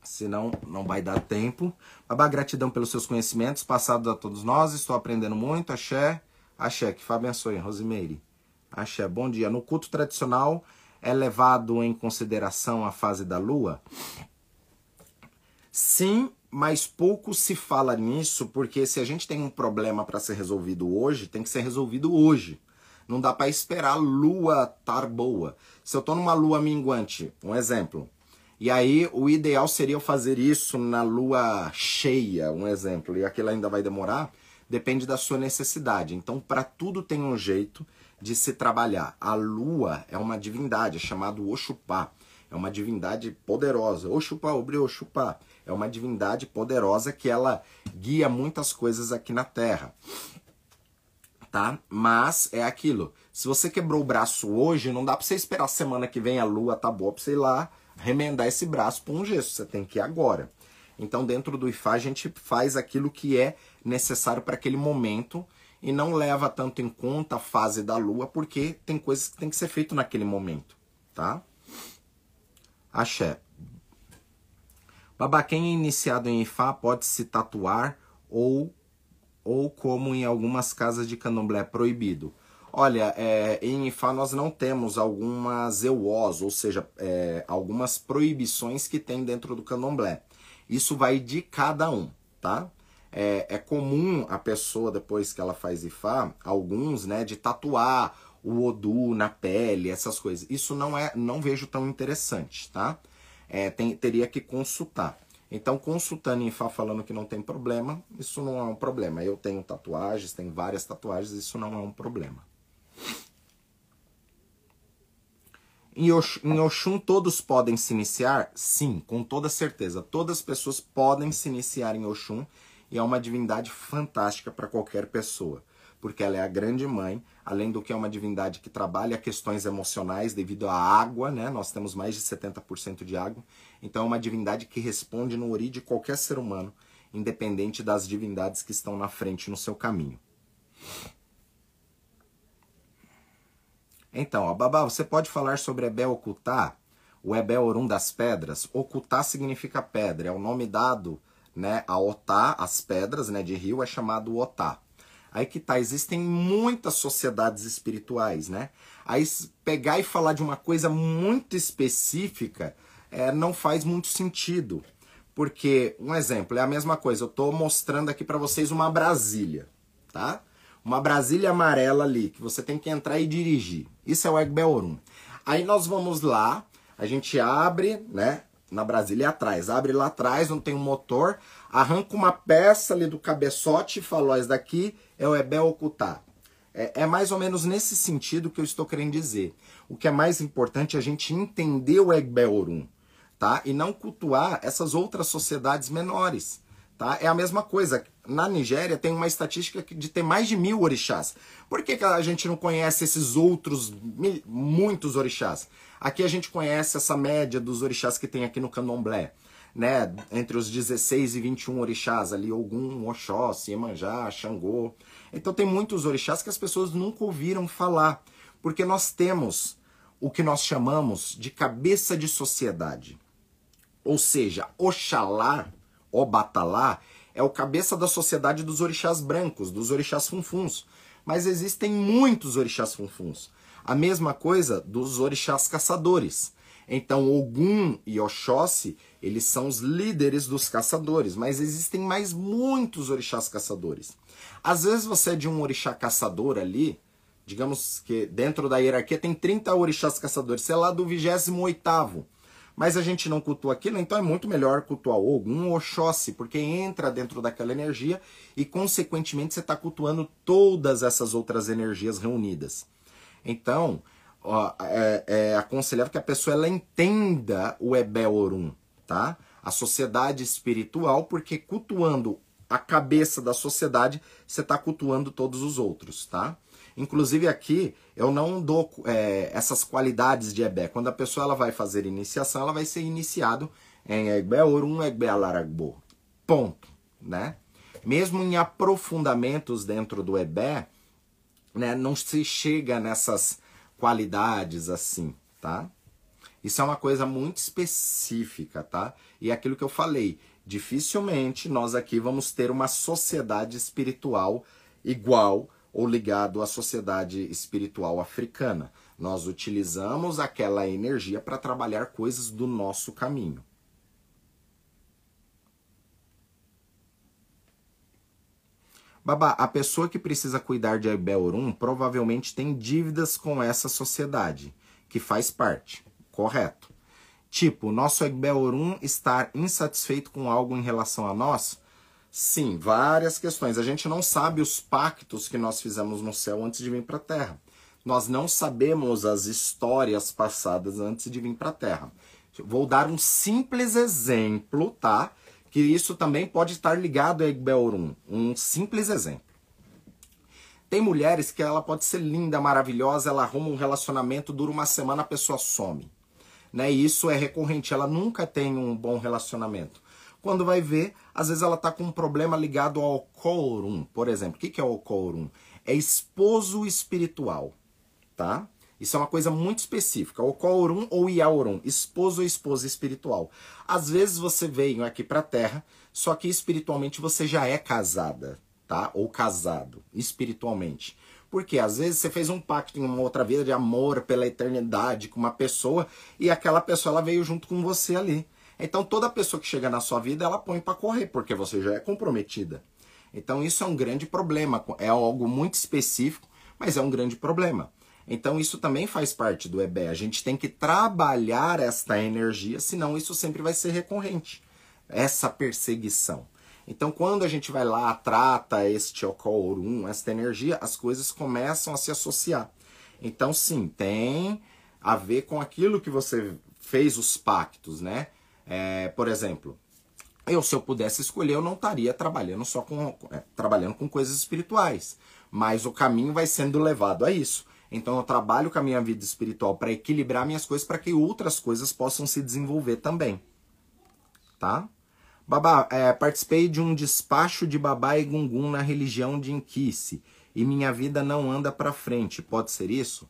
Senão não vai dar tempo. Babá, gratidão pelos seus conhecimentos passados a todos nós. Estou aprendendo muito. Axé. Axé, que Fá abençoe. Rosimeire. Axé, bom dia. No culto tradicional é levado em consideração a fase da lua? Sim, mas pouco se fala nisso, porque se a gente tem um problema para ser resolvido hoje, tem que ser resolvido hoje. Não dá para esperar a lua estar boa. Se eu tô numa lua minguante, um exemplo, e aí o ideal seria eu fazer isso na lua cheia, um exemplo, e aquilo ainda vai demorar, depende da sua necessidade. Então, para tudo tem um jeito de se trabalhar. A lua é uma divindade, é chamado Oxupá. É uma divindade poderosa. Oxupá, Obri Oxupá é uma divindade poderosa que ela guia muitas coisas aqui na Terra. Tá? Mas é aquilo. Se você quebrou o braço hoje, não dá para você esperar a semana que vem a lua tá boa para você ir lá remendar esse braço com um gesso. Você tem que ir agora. Então, dentro do IFA, a gente faz aquilo que é necessário para aquele momento e não leva tanto em conta a fase da lua, porque tem coisas que tem que ser feito naquele momento, tá? Axé. Babá, quem é iniciado em Ifá pode se tatuar ou, ou como em algumas casas de candomblé é proibido. Olha, é, em Ifá nós não temos algumas euós, ou seja, é, algumas proibições que tem dentro do candomblé. Isso vai de cada um, tá? É, é, comum a pessoa, depois que ela faz Ifá, alguns, né, de tatuar o Odu na pele, essas coisas. Isso não é, não vejo tão interessante, tá? é, tem, teria que consultar. Então, consultando em Fá falando que não tem problema, isso não é um problema. Eu tenho tatuagens, tenho várias tatuagens, isso não é um problema. Em Oxum todos podem se iniciar? Sim, com toda certeza. Todas as pessoas podem se iniciar em Oxum e é uma divindade fantástica para qualquer pessoa porque ela é a grande mãe, além do que é uma divindade que trabalha questões emocionais devido à água, né? Nós temos mais de 70% de água. Então é uma divindade que responde no ori de qualquer ser humano, independente das divindades que estão na frente no seu caminho. Então, ó, Babá, você pode falar sobre Ebé Ocultá, o Ebé Orum das pedras? Ocultá significa pedra, é o nome dado né, a Otá, as pedras né, de rio, é chamado Otá. Aí que tá, existem muitas sociedades espirituais, né? Aí pegar e falar de uma coisa muito específica é, não faz muito sentido. Porque, um exemplo, é a mesma coisa, eu tô mostrando aqui para vocês uma Brasília, tá? Uma Brasília amarela ali, que você tem que entrar e dirigir. Isso é o Egbelrum. Aí nós vamos lá, a gente abre, né? Na Brasília atrás. Abre lá atrás, não tem um motor, arranca uma peça ali do cabeçote e fala, esse daqui é o Ebel ocultar. É, é, mais ou menos nesse sentido que eu estou querendo dizer. O que é mais importante é a gente entender o Egbeorum, tá? E não cultuar essas outras sociedades menores, tá? É a mesma coisa. Na Nigéria tem uma estatística de ter mais de mil orixás. Por que, que a gente não conhece esses outros, muitos orixás? Aqui a gente conhece essa média dos orixás que tem aqui no candomblé né, entre os 16 e 21 orixás ali, Ogum, Oxóssi, Iemanjá, Xangô. Então tem muitos orixás que as pessoas nunca ouviram falar, porque nós temos o que nós chamamos de cabeça de sociedade. Ou seja, Oxalá, Obatalá, é o cabeça da sociedade dos orixás brancos, dos orixás funfuns. Mas existem muitos orixás funfuns. A mesma coisa dos orixás caçadores. Então, Ogum e Oxóssi, eles são os líderes dos caçadores, mas existem mais muitos orixás caçadores. Às vezes você é de um orixá caçador ali, digamos que dentro da hierarquia tem 30 orixás caçadores, você é lá do 28º, mas a gente não cultua aquilo, então é muito melhor cultuar Ogum Oxóssi, porque entra dentro daquela energia e, consequentemente, você está cultuando todas essas outras energias reunidas. Então, ó, é, é aconselhável que a pessoa ela entenda o Ebel tá? A sociedade espiritual, porque cultuando a cabeça da sociedade, você está cultuando todos os outros, tá? Inclusive aqui eu não dou é, essas qualidades de Ebé. Quando a pessoa ela vai fazer iniciação, ela vai ser iniciado em Egbe Orum, Egbe Alaragbo. Ponto, né? Mesmo em aprofundamentos dentro do EBE, né, não se chega nessas qualidades assim, tá? Isso é uma coisa muito específica, tá? E é aquilo que eu falei, dificilmente nós aqui vamos ter uma sociedade espiritual igual ou ligado à sociedade espiritual africana. Nós utilizamos aquela energia para trabalhar coisas do nosso caminho. Babá, a pessoa que precisa cuidar de Aibel provavelmente tem dívidas com essa sociedade, que faz parte. Correto. Tipo, nosso Aibel estar insatisfeito com algo em relação a nós? Sim, várias questões. A gente não sabe os pactos que nós fizemos no céu antes de vir para a Terra. Nós não sabemos as histórias passadas antes de vir para a Terra. Vou dar um simples exemplo, tá? que isso também pode estar ligado a Egbeorum. Um simples exemplo. Tem mulheres que ela pode ser linda, maravilhosa, ela arruma um relacionamento, dura uma semana, a pessoa some. Né? E isso é recorrente, ela nunca tem um bom relacionamento. Quando vai ver, às vezes ela está com um problema ligado ao Korum, por exemplo. O que, é o Korum? É esposo espiritual, tá? Isso é uma coisa muito específica. O Korum ou Yaorum, esposo ou esposa espiritual. Às vezes você veio aqui para a Terra, só que espiritualmente você já é casada, tá? Ou casado, espiritualmente. Porque às vezes você fez um pacto em uma outra vida de amor pela eternidade com uma pessoa e aquela pessoa ela veio junto com você ali. Então toda pessoa que chega na sua vida ela põe para correr porque você já é comprometida. Então isso é um grande problema, é algo muito específico, mas é um grande problema. Então isso também faz parte do EBE. A gente tem que trabalhar esta energia, senão isso sempre vai ser recorrente. Essa perseguição. Então quando a gente vai lá, trata este Okorum, esta energia, as coisas começam a se associar. Então sim, tem a ver com aquilo que você fez os pactos, né? É, por exemplo, eu se eu pudesse escolher, eu não estaria trabalhando só com é, trabalhando com coisas espirituais, mas o caminho vai sendo levado a isso. Então eu trabalho com a minha vida espiritual para equilibrar minhas coisas para que outras coisas possam se desenvolver também. Tá? Babá, é, participei de um despacho de babá e gungun na religião de Inquice e minha vida não anda para frente. Pode ser isso?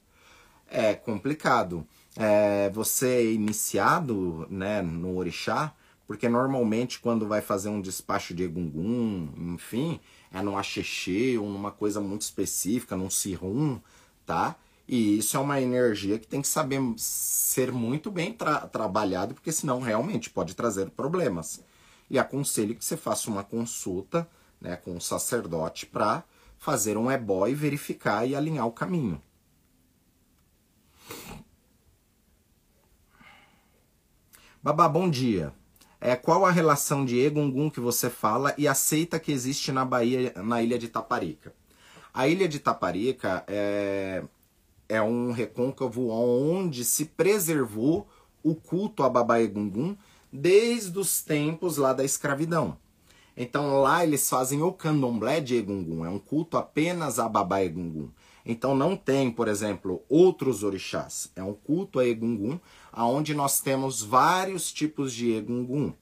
É complicado. É, você é iniciado né, no orixá, porque normalmente quando vai fazer um despacho de egungun, enfim, é num axexê ou numa coisa muito específica, num sirum, tá? E isso é uma energia que tem que saber ser muito bem tra trabalhado, porque senão realmente pode trazer problemas. E aconselho que você faça uma consulta né, com o sacerdote para fazer um ebó e verificar e alinhar o caminho. Babá, bom dia. É, qual a relação de Egungun que você fala e aceita que existe na Bahia, na ilha de Taparica? A ilha de Taparica é, é um recôncavo onde se preservou o culto a Babá Egungun desde os tempos lá da escravidão. Então lá eles fazem o candomblé de Egungun, é um culto apenas a Babá Egungun. Então não tem, por exemplo, outros orixás. É um culto a Egungun, aonde nós temos vários tipos de Egungun,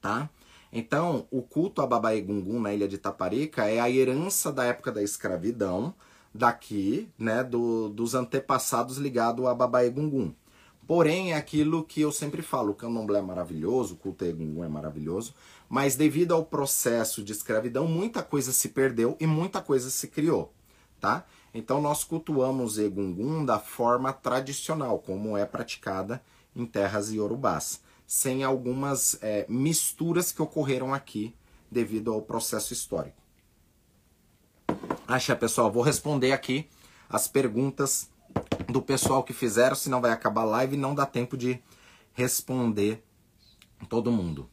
tá? Então, o culto a Baba Egungun na ilha de Taparica é a herança da época da escravidão, daqui, né, do, dos antepassados ligado a Baba Egungun. Porém, é aquilo que eu sempre falo, o candomblé é maravilhoso, o culto Egungun é maravilhoso, mas devido ao processo de escravidão, muita coisa se perdeu e muita coisa se criou, tá? Então, nós cultuamos Egungun da forma tradicional, como é praticada em terras iorubás sem algumas é, misturas que ocorreram aqui devido ao processo histórico. Acha, pessoal, vou responder aqui as perguntas do pessoal que fizeram, senão vai acabar a live e não dá tempo de responder todo mundo.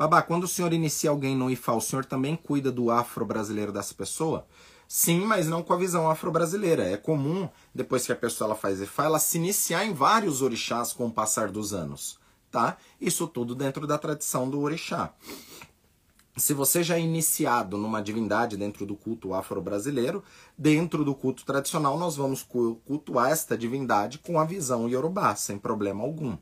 Babá, quando o senhor inicia alguém no IFA, o senhor também cuida do afro-brasileiro dessa pessoa? Sim, mas não com a visão afro-brasileira. É comum, depois que a pessoa ela faz EFA, ela se iniciar em vários orixás com o passar dos anos. Tá? Isso tudo dentro da tradição do orixá. Se você já é iniciado numa divindade dentro do culto afro-brasileiro, dentro do culto tradicional, nós vamos cultuar esta divindade com a visão iorubá, sem problema algum.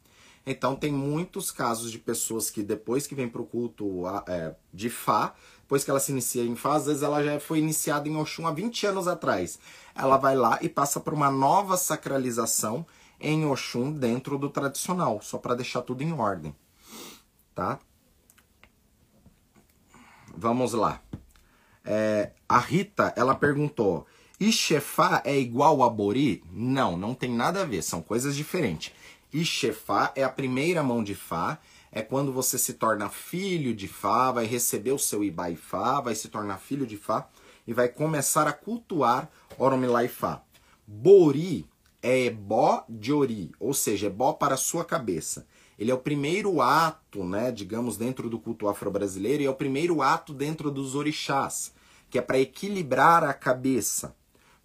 Então tem muitos casos de pessoas que depois que vem para o culto é, de Fá, depois que ela se inicia em Fá, às vezes ela já foi iniciada em Oxum há 20 anos atrás. Ela vai lá e passa por uma nova sacralização em Oxum dentro do tradicional, só para deixar tudo em ordem. Tá? Vamos lá. É, a Rita, ela perguntou: Ixefá é igual a Bori? Não, não tem nada a ver, são coisas diferentes. Ixefá é a primeira mão de Fá, é quando você se torna filho de Fá, vai receber o seu Ibai Fá, vai se tornar filho de Fá e vai começar a cultuar Oromilai Fá. Bori é ebó de ori, ou seja, ebó para a sua cabeça. Ele é o primeiro ato, né, digamos, dentro do culto afro-brasileiro e é o primeiro ato dentro dos orixás, que é para equilibrar a cabeça.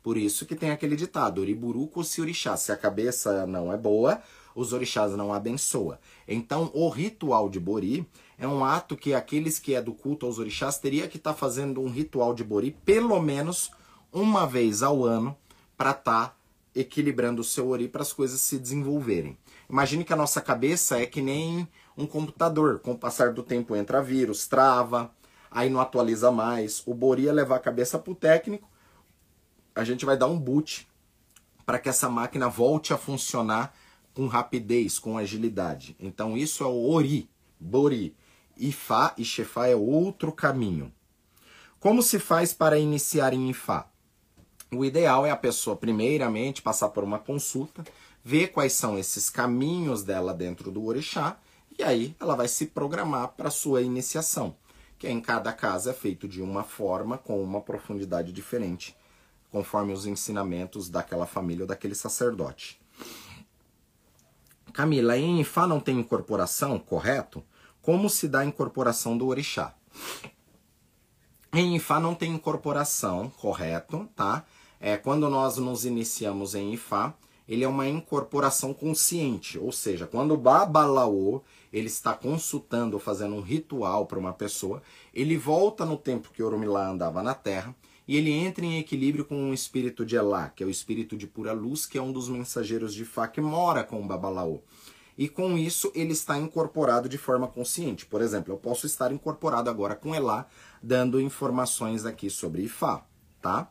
Por isso que tem aquele ditado, oriburuco se orixá, se a cabeça não é boa, os orixás não abençoa. Então, o ritual de Bori é um ato que aqueles que é do culto aos orixás teria que estar tá fazendo um ritual de Bori pelo menos uma vez ao ano para estar tá equilibrando o seu ori para as coisas se desenvolverem. Imagine que a nossa cabeça é que nem um computador. Com o passar do tempo entra vírus, trava, aí não atualiza mais. O Bori é levar a cabeça para o técnico, a gente vai dar um boot para que essa máquina volte a funcionar com rapidez, com agilidade. Então isso é o Ori, Bori. Ifá e Shefá é outro caminho. Como se faz para iniciar em Ifá? O ideal é a pessoa, primeiramente, passar por uma consulta, ver quais são esses caminhos dela dentro do orixá, e aí ela vai se programar para sua iniciação, que em cada casa é feito de uma forma, com uma profundidade diferente, conforme os ensinamentos daquela família ou daquele sacerdote. Camila, em Ifá não tem incorporação, correto? Como se dá a incorporação do orixá? Em Ifá não tem incorporação, correto, tá? É, quando nós nos iniciamos em Ifá, ele é uma incorporação consciente, ou seja, quando o Babalaô ele está consultando ou fazendo um ritual para uma pessoa, ele volta no tempo que Orumilá andava na Terra e ele entra em equilíbrio com o espírito de Elá, que é o espírito de pura luz, que é um dos mensageiros de Fá que mora com o Babalaô. E com isso ele está incorporado de forma consciente. Por exemplo, eu posso estar incorporado agora com Elá, dando informações aqui sobre Ifá, tá?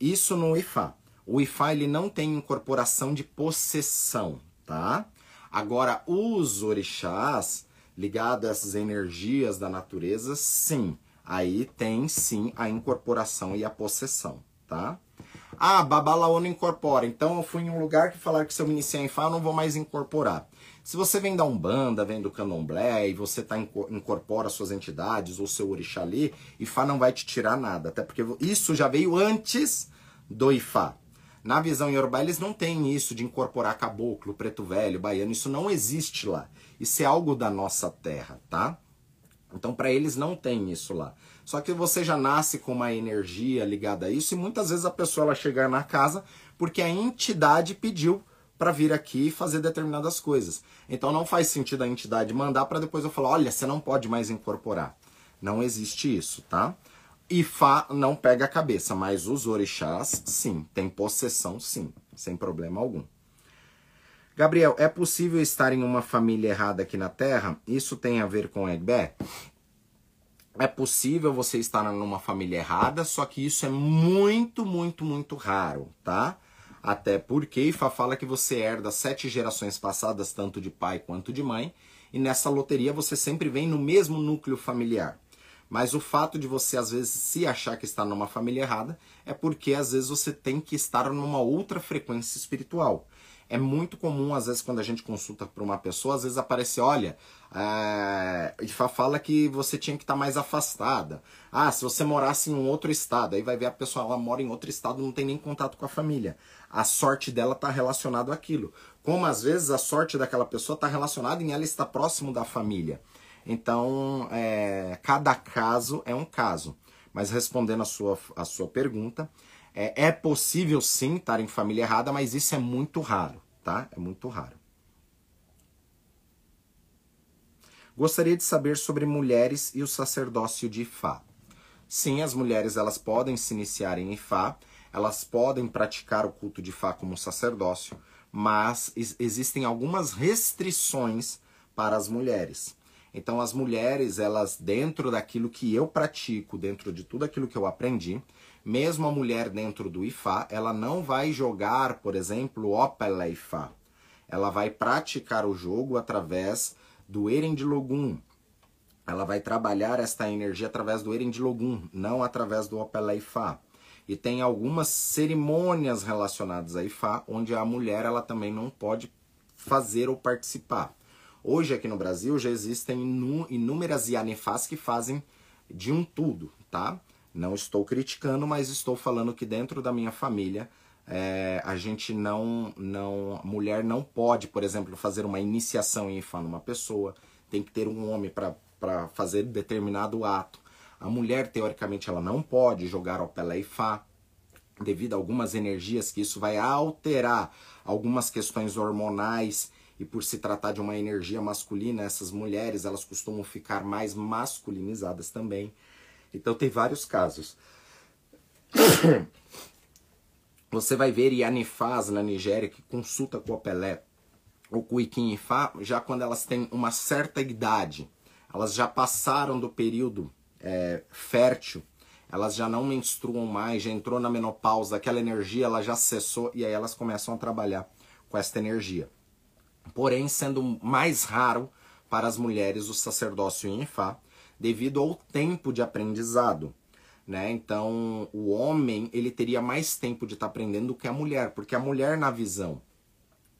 Isso no Ifá. O Ifá ele não tem incorporação de possessão, tá? Agora, os orixás, ligados a essas energias da natureza, sim. Aí tem sim a incorporação e a possessão, tá? Ah, Babalaô não incorpora. Então eu fui em um lugar que falaram que se eu me iniciar em Fá, eu não vou mais incorporar. Se você vem da Umbanda, vem do Candomblé e você tá, incorpora suas entidades ou seu orixá ali, Ifá não vai te tirar nada. Até porque isso já veio antes do Ifá. Na visão Yorubá, eles não têm isso de incorporar caboclo, preto velho, baiano. Isso não existe lá. Isso é algo da nossa terra, tá? Então, para eles não tem isso lá. Só que você já nasce com uma energia ligada a isso e muitas vezes a pessoa ela chegar na casa porque a entidade pediu para vir aqui e fazer determinadas coisas. Então não faz sentido a entidade mandar para depois eu falar, olha, você não pode mais incorporar. Não existe isso, tá? Ifá não pega a cabeça, mas os orixás, sim, tem possessão, sim, sem problema algum. Gabriel, é possível estar em uma família errada aqui na Terra? Isso tem a ver com Egbé? É possível você estar numa família errada, só que isso é muito, muito, muito raro, tá? Até porque Ifá fala que você herda sete gerações passadas, tanto de pai quanto de mãe, e nessa loteria você sempre vem no mesmo núcleo familiar. Mas o fato de você, às vezes, se achar que está numa família errada é porque, às vezes, você tem que estar numa outra frequência espiritual. É muito comum, às vezes, quando a gente consulta para uma pessoa, às vezes aparece, olha, é... Fala que você tinha que estar tá mais afastada. Ah, se você morasse em um outro estado, aí vai ver a pessoa, ela mora em outro estado, não tem nem contato com a família. A sorte dela está relacionada àquilo. Como, às vezes, a sorte daquela pessoa está relacionada em ela estar próximo da família. Então, é, cada caso é um caso. Mas respondendo a sua, a sua pergunta, é, é possível sim estar em família errada, mas isso é muito raro, tá? É muito raro. Gostaria de saber sobre mulheres e o sacerdócio de Ifá. Sim, as mulheres elas podem se iniciar em Ifá, elas podem praticar o culto de Ifá como sacerdócio, mas existem algumas restrições para as mulheres. Então as mulheres, elas dentro daquilo que eu pratico, dentro de tudo aquilo que eu aprendi, mesmo a mulher dentro do Ifá, ela não vai jogar, por exemplo, Opela Ifá. Ela vai praticar o jogo através do Erendilogum. Ela vai trabalhar esta energia através do Erendilogum, não através do Opela Ifá. E tem algumas cerimônias relacionadas a Ifá, onde a mulher ela também não pode fazer ou participar. Hoje aqui no Brasil já existem inúmeras Yanefás que fazem de um tudo, tá? Não estou criticando, mas estou falando que dentro da minha família é, a gente não, não, mulher não pode, por exemplo, fazer uma iniciação em Ifá numa pessoa, tem que ter um homem para fazer determinado ato. A mulher, teoricamente, ela não pode jogar ao Pelé Ifá, devido a algumas energias que isso vai alterar algumas questões hormonais e por se tratar de uma energia masculina, essas mulheres elas costumam ficar mais masculinizadas também. Então tem vários casos. Você vai ver Yanifás na Nigéria que consulta com o Pelé ou com o Iquinifá já quando elas têm uma certa idade. Elas já passaram do período é, fértil, elas já não menstruam mais, já entrou na menopausa, aquela energia ela já cessou e aí elas começam a trabalhar com esta energia. Porém, sendo mais raro para as mulheres o sacerdócio em Ifá, devido ao tempo de aprendizado. Né? Então, o homem ele teria mais tempo de estar tá aprendendo do que a mulher, porque a mulher na visão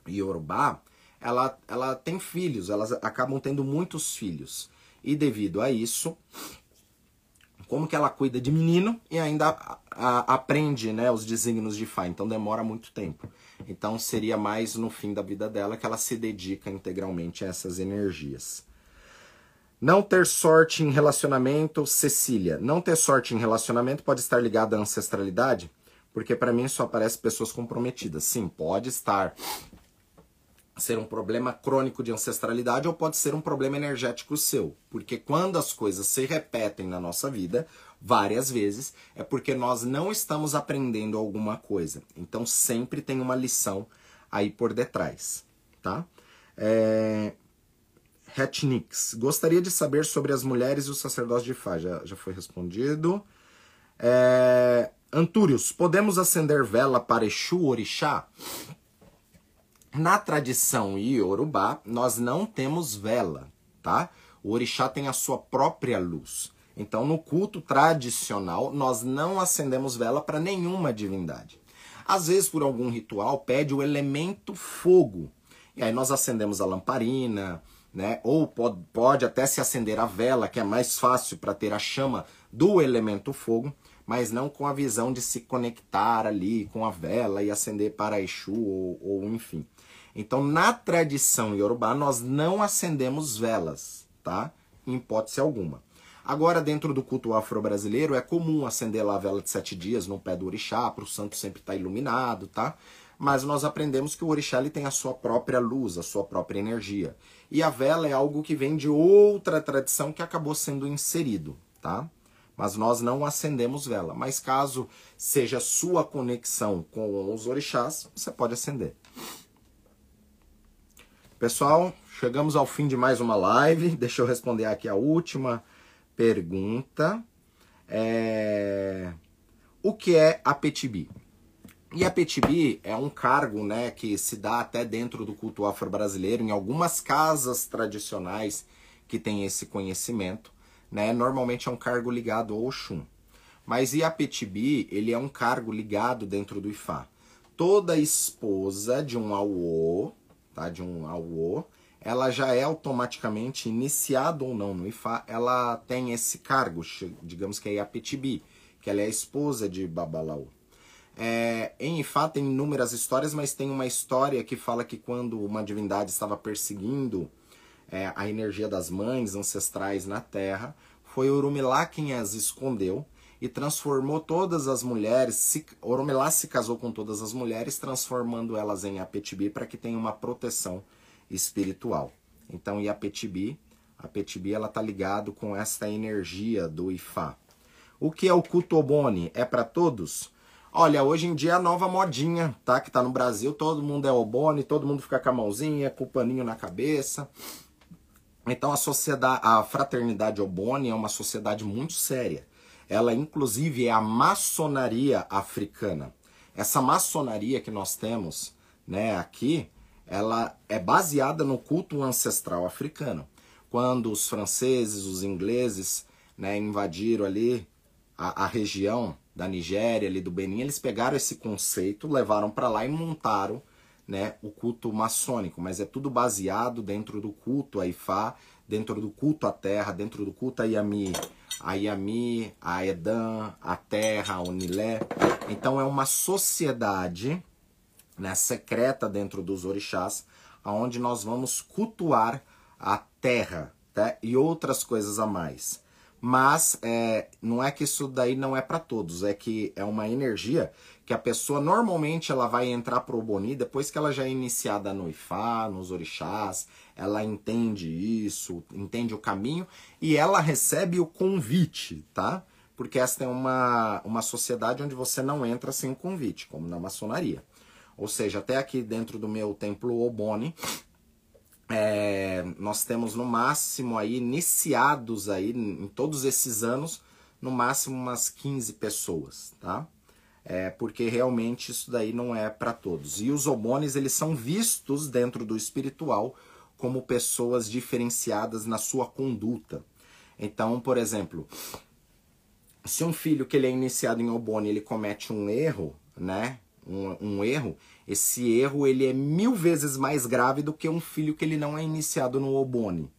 Yorubá, ela, ela tem filhos, elas acabam tendo muitos filhos. E devido a isso, como que ela cuida de menino e ainda a, a, aprende né, os desígnios de Fá, então demora muito tempo. Então seria mais no fim da vida dela que ela se dedica integralmente a essas energias. Não ter sorte em relacionamento, Cecília. Não ter sorte em relacionamento pode estar ligado à ancestralidade? Porque para mim só aparece pessoas comprometidas. Sim, pode estar ser um problema crônico de ancestralidade ou pode ser um problema energético seu. Porque quando as coisas se repetem na nossa vida várias vezes, é porque nós não estamos aprendendo alguma coisa. Então sempre tem uma lição aí por detrás, tá? É... Hatnix. Gostaria de saber sobre as mulheres e os sacerdotes de Fá. Já, já foi respondido. É... Antúrios, podemos acender vela para Exu Orixá? Na tradição Iorubá, nós não temos vela, tá? O orixá tem a sua própria luz. Então, no culto tradicional, nós não acendemos vela para nenhuma divindade. Às vezes, por algum ritual, pede o elemento fogo. E aí nós acendemos a lamparina, né? Ou pode, pode até se acender a vela, que é mais fácil para ter a chama do elemento fogo, mas não com a visão de se conectar ali com a vela e acender para Exu ou, ou enfim. Então, na tradição iorubá, nós não acendemos velas, tá? Em hipótese alguma. Agora, dentro do culto afro-brasileiro, é comum acender lá a vela de sete dias no pé do orixá, para o santo sempre estar tá iluminado, tá? Mas nós aprendemos que o orixá ele tem a sua própria luz, a sua própria energia. E a vela é algo que vem de outra tradição que acabou sendo inserido, tá? Mas nós não acendemos vela. Mas caso seja sua conexão com os orixás, você pode acender. Pessoal, chegamos ao fim de mais uma live. Deixa eu responder aqui a última pergunta. É... O que é a Petibi? E a Petibi é um cargo né, que se dá até dentro do culto afro-brasileiro, em algumas casas tradicionais que tem esse conhecimento. Né? Normalmente é um cargo ligado ao Oxum. Mas Iapetibi, ele é um cargo ligado dentro do Ifá. Toda esposa de um Awo, tá? de um Awo, ela já é automaticamente iniciada ou não no Ifá, ela tem esse cargo, digamos que é Iapetibi, que ela é a esposa de Babalau. É, em Ifá tem inúmeras histórias, mas tem uma história que fala que quando uma divindade estava perseguindo é, a energia das mães ancestrais na terra, foi Urumilá quem as escondeu e transformou todas as mulheres. Se, Orumilá se casou com todas as mulheres, transformando elas em Apetibi para que tenha uma proteção espiritual. Então, e Apetibi, Apetibi ela tá ligado com esta energia do Ifá. O que é o Kutobone? É para todos? Olha, hoje em dia é a nova modinha, tá? Que tá no Brasil, todo mundo é obone, todo mundo fica com a mãozinha, com o paninho na cabeça. Então a sociedade, a fraternidade obone é uma sociedade muito séria. Ela inclusive é a maçonaria africana. Essa maçonaria que nós temos, né, aqui, ela é baseada no culto ancestral africano. Quando os franceses, os ingleses, né, invadiram ali a, a região da Nigéria, ali do Benin, eles pegaram esse conceito, levaram para lá e montaram né, o culto maçônico, mas é tudo baseado dentro do culto a Ifá, dentro do culto à terra, dentro do culto a Yami, a Yami, a Edan, a terra, a Onilé. Então é uma sociedade né, secreta dentro dos orixás, onde nós vamos cultuar a terra tá? e outras coisas a mais. Mas é, não é que isso daí não é para todos, é que é uma energia que a pessoa normalmente ela vai entrar pro Boni depois que ela já é iniciada no Ifá, nos orixás, ela entende isso, entende o caminho e ela recebe o convite, tá? Porque esta é uma, uma sociedade onde você não entra sem convite, como na maçonaria. Ou seja, até aqui dentro do meu templo Oboni, é, nós temos no máximo aí, iniciados aí, em todos esses anos, no máximo umas 15 pessoas, tá? É, porque realmente isso daí não é para todos. E os obones, eles são vistos dentro do espiritual como pessoas diferenciadas na sua conduta. Então, por exemplo, se um filho que ele é iniciado em obone, ele comete um erro, né? Um, um erro, esse erro ele é mil vezes mais grave do que um filho que ele não é iniciado no Obone.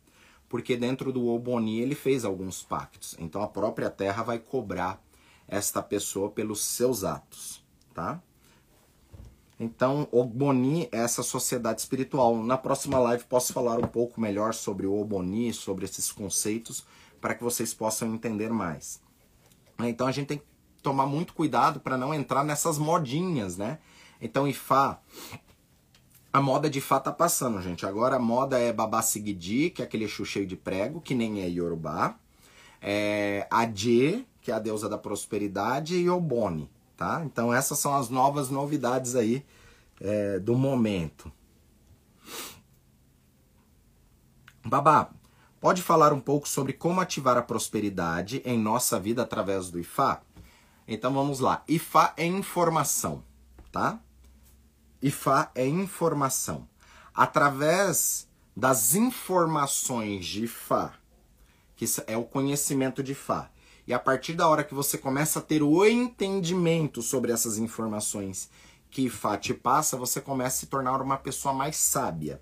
Porque dentro do Oboni ele fez alguns pactos. Então a própria terra vai cobrar esta pessoa pelos seus atos, tá? Então, Oboni é essa sociedade espiritual. Na próxima live posso falar um pouco melhor sobre o Oboni, sobre esses conceitos, para que vocês possam entender mais. Então a gente tem que tomar muito cuidado para não entrar nessas modinhas, né? Então, Ifá, a moda de Ifá tá passando, gente. Agora a moda é Babá Sigidi, que é aquele Exu cheio de prego, que nem é Yorubá. É, Adê, que é a deusa da prosperidade, e Obone, tá? Então essas são as novas novidades aí é, do momento. Babá, pode falar um pouco sobre como ativar a prosperidade em nossa vida através do Ifá? Então vamos lá. Ifá é informação, tá? Ifá é informação. Através das informações de Ifá, que é o conhecimento de Ifá, e a partir da hora que você começa a ter o entendimento sobre essas informações que Ifá te passa, você começa a se tornar uma pessoa mais sábia.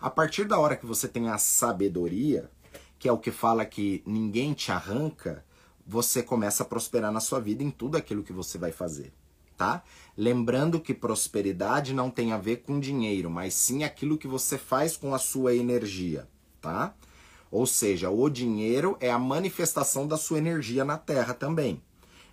A partir da hora que você tem a sabedoria, que é o que fala que ninguém te arranca, você começa a prosperar na sua vida em tudo aquilo que você vai fazer tá? Lembrando que prosperidade não tem a ver com dinheiro, mas sim aquilo que você faz com a sua energia, tá? Ou seja, o dinheiro é a manifestação da sua energia na Terra também.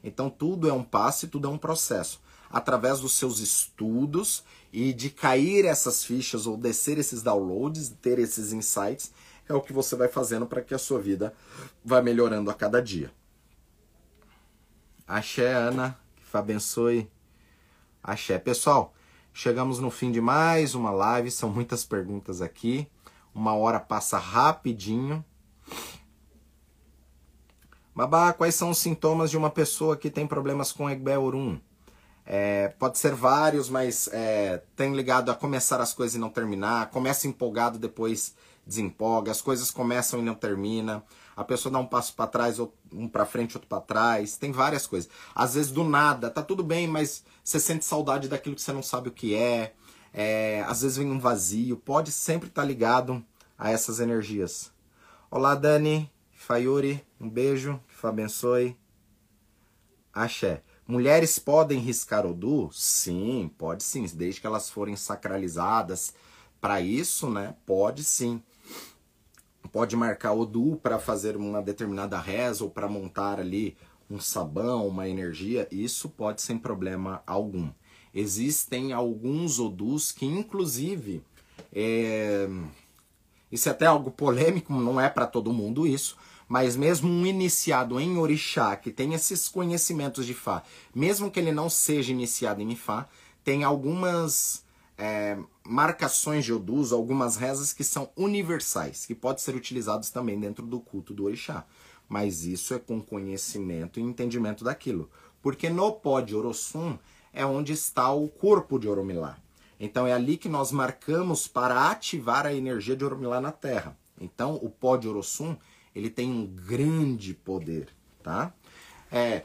Então tudo é um passo e tudo é um processo. Através dos seus estudos e de cair essas fichas ou descer esses downloads, ter esses insights, é o que você vai fazendo para que a sua vida vá melhorando a cada dia. Axé, Ana, que abençoe. Axé. Pessoal, chegamos no fim de mais uma live, são muitas perguntas aqui. Uma hora passa rapidinho. Babá, quais são os sintomas de uma pessoa que tem problemas com Egbeorum? É, pode ser vários, mas é, tem ligado a começar as coisas e não terminar. Começa empolgado, depois desempolga. As coisas começam e não terminam a pessoa dá um passo para trás, um para frente, outro para trás. Tem várias coisas. Às vezes do nada, tá tudo bem, mas você sente saudade daquilo que você não sabe o que é. é às vezes vem um vazio. Pode sempre estar tá ligado a essas energias. Olá, Dani, Fayuri, um beijo, que Fá abençoe. Axé. Mulheres podem riscar Odu? Sim, pode sim, desde que elas forem sacralizadas para isso, né? Pode sim pode marcar Odu para fazer uma determinada reza ou para montar ali um sabão, uma energia, isso pode sem problema algum. Existem alguns Odus que, inclusive, é... isso é até algo polêmico, não é para todo mundo isso, Mas mesmo um iniciado em orixá, que tem esses conhecimentos de Fá, mesmo que ele não seja iniciado em Ifá, tem algumas é, marcações de Odus, algumas rezas que são universais, que podem ser utilizados também dentro do culto do orixá. Mas isso é com conhecimento e entendimento daquilo. Porque no pó de Orossum é onde está o corpo de Oromilá. Então é ali que nós marcamos para ativar a energia de Oromilá na Terra. Então o pó de Orossum ele tem um grande poder, tá? É,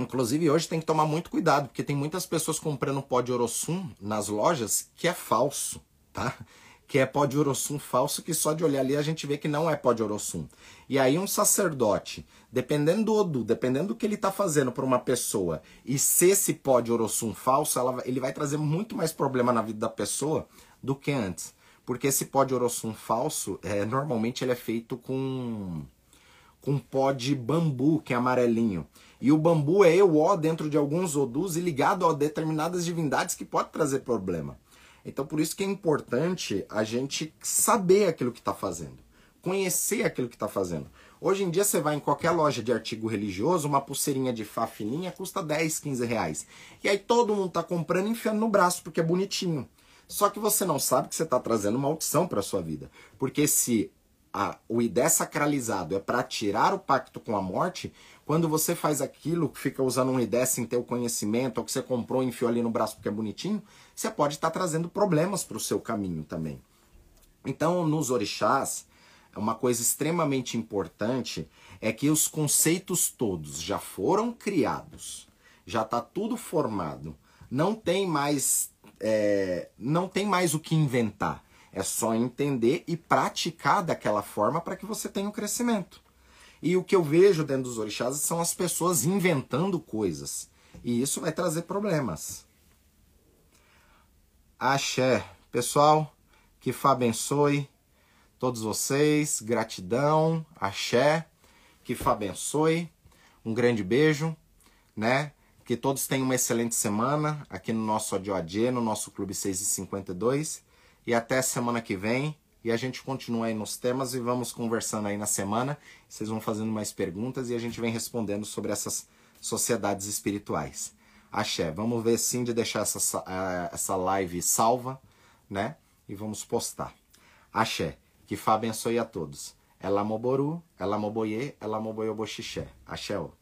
inclusive hoje tem que tomar muito cuidado porque tem muitas pessoas comprando pó de Orossum nas lojas que é falso, tá? que é pó de Orossum falso, que só de olhar ali a gente vê que não é pó de Orossum. E aí um sacerdote, dependendo do Odu, dependendo do que ele está fazendo para uma pessoa, e se esse pó de Orossum falso, ela, ele vai trazer muito mais problema na vida da pessoa do que antes. Porque esse pó de Orossum falso, é, normalmente ele é feito com, com pó de bambu, que é amarelinho. E o bambu é o ó dentro de alguns Odus e ligado a determinadas divindades que pode trazer problema. Então, por isso que é importante a gente saber aquilo que está fazendo, conhecer aquilo que está fazendo. Hoje em dia, você vai em qualquer loja de artigo religioso, uma pulseirinha de Fá fininha custa 10, 15 reais. E aí todo mundo está comprando e enfiando no braço, porque é bonitinho. Só que você não sabe que você está trazendo uma maldição para sua vida. Porque se a, o idé sacralizado é para tirar o pacto com a morte, quando você faz aquilo, que fica usando um ideia sem ter o conhecimento, ou que você comprou e enfiou ali no braço porque é bonitinho, você pode estar tá trazendo problemas para o seu caminho também. Então, nos orixás, uma coisa extremamente importante é que os conceitos todos já foram criados, já está tudo formado, não tem mais é, não tem mais o que inventar. É só entender e praticar daquela forma para que você tenha o um crescimento. E o que eu vejo dentro dos orixás são as pessoas inventando coisas. E isso vai trazer problemas. Axé. Pessoal, que Fá abençoe todos vocês. Gratidão. Axé. Que Fá abençoe. Um grande beijo, né? Que todos tenham uma excelente semana aqui no nosso ADOAD, no nosso Clube 652. E até semana que vem. E a gente continua aí nos temas e vamos conversando aí na semana. Vocês vão fazendo mais perguntas e a gente vem respondendo sobre essas sociedades espirituais. Axé, vamos ver sim de deixar essa, essa live salva, né? E vamos postar. Axé, que Fá abençoe a todos. Ela moboru, ela moboye, ela moboyoboxixé. Axé. -o.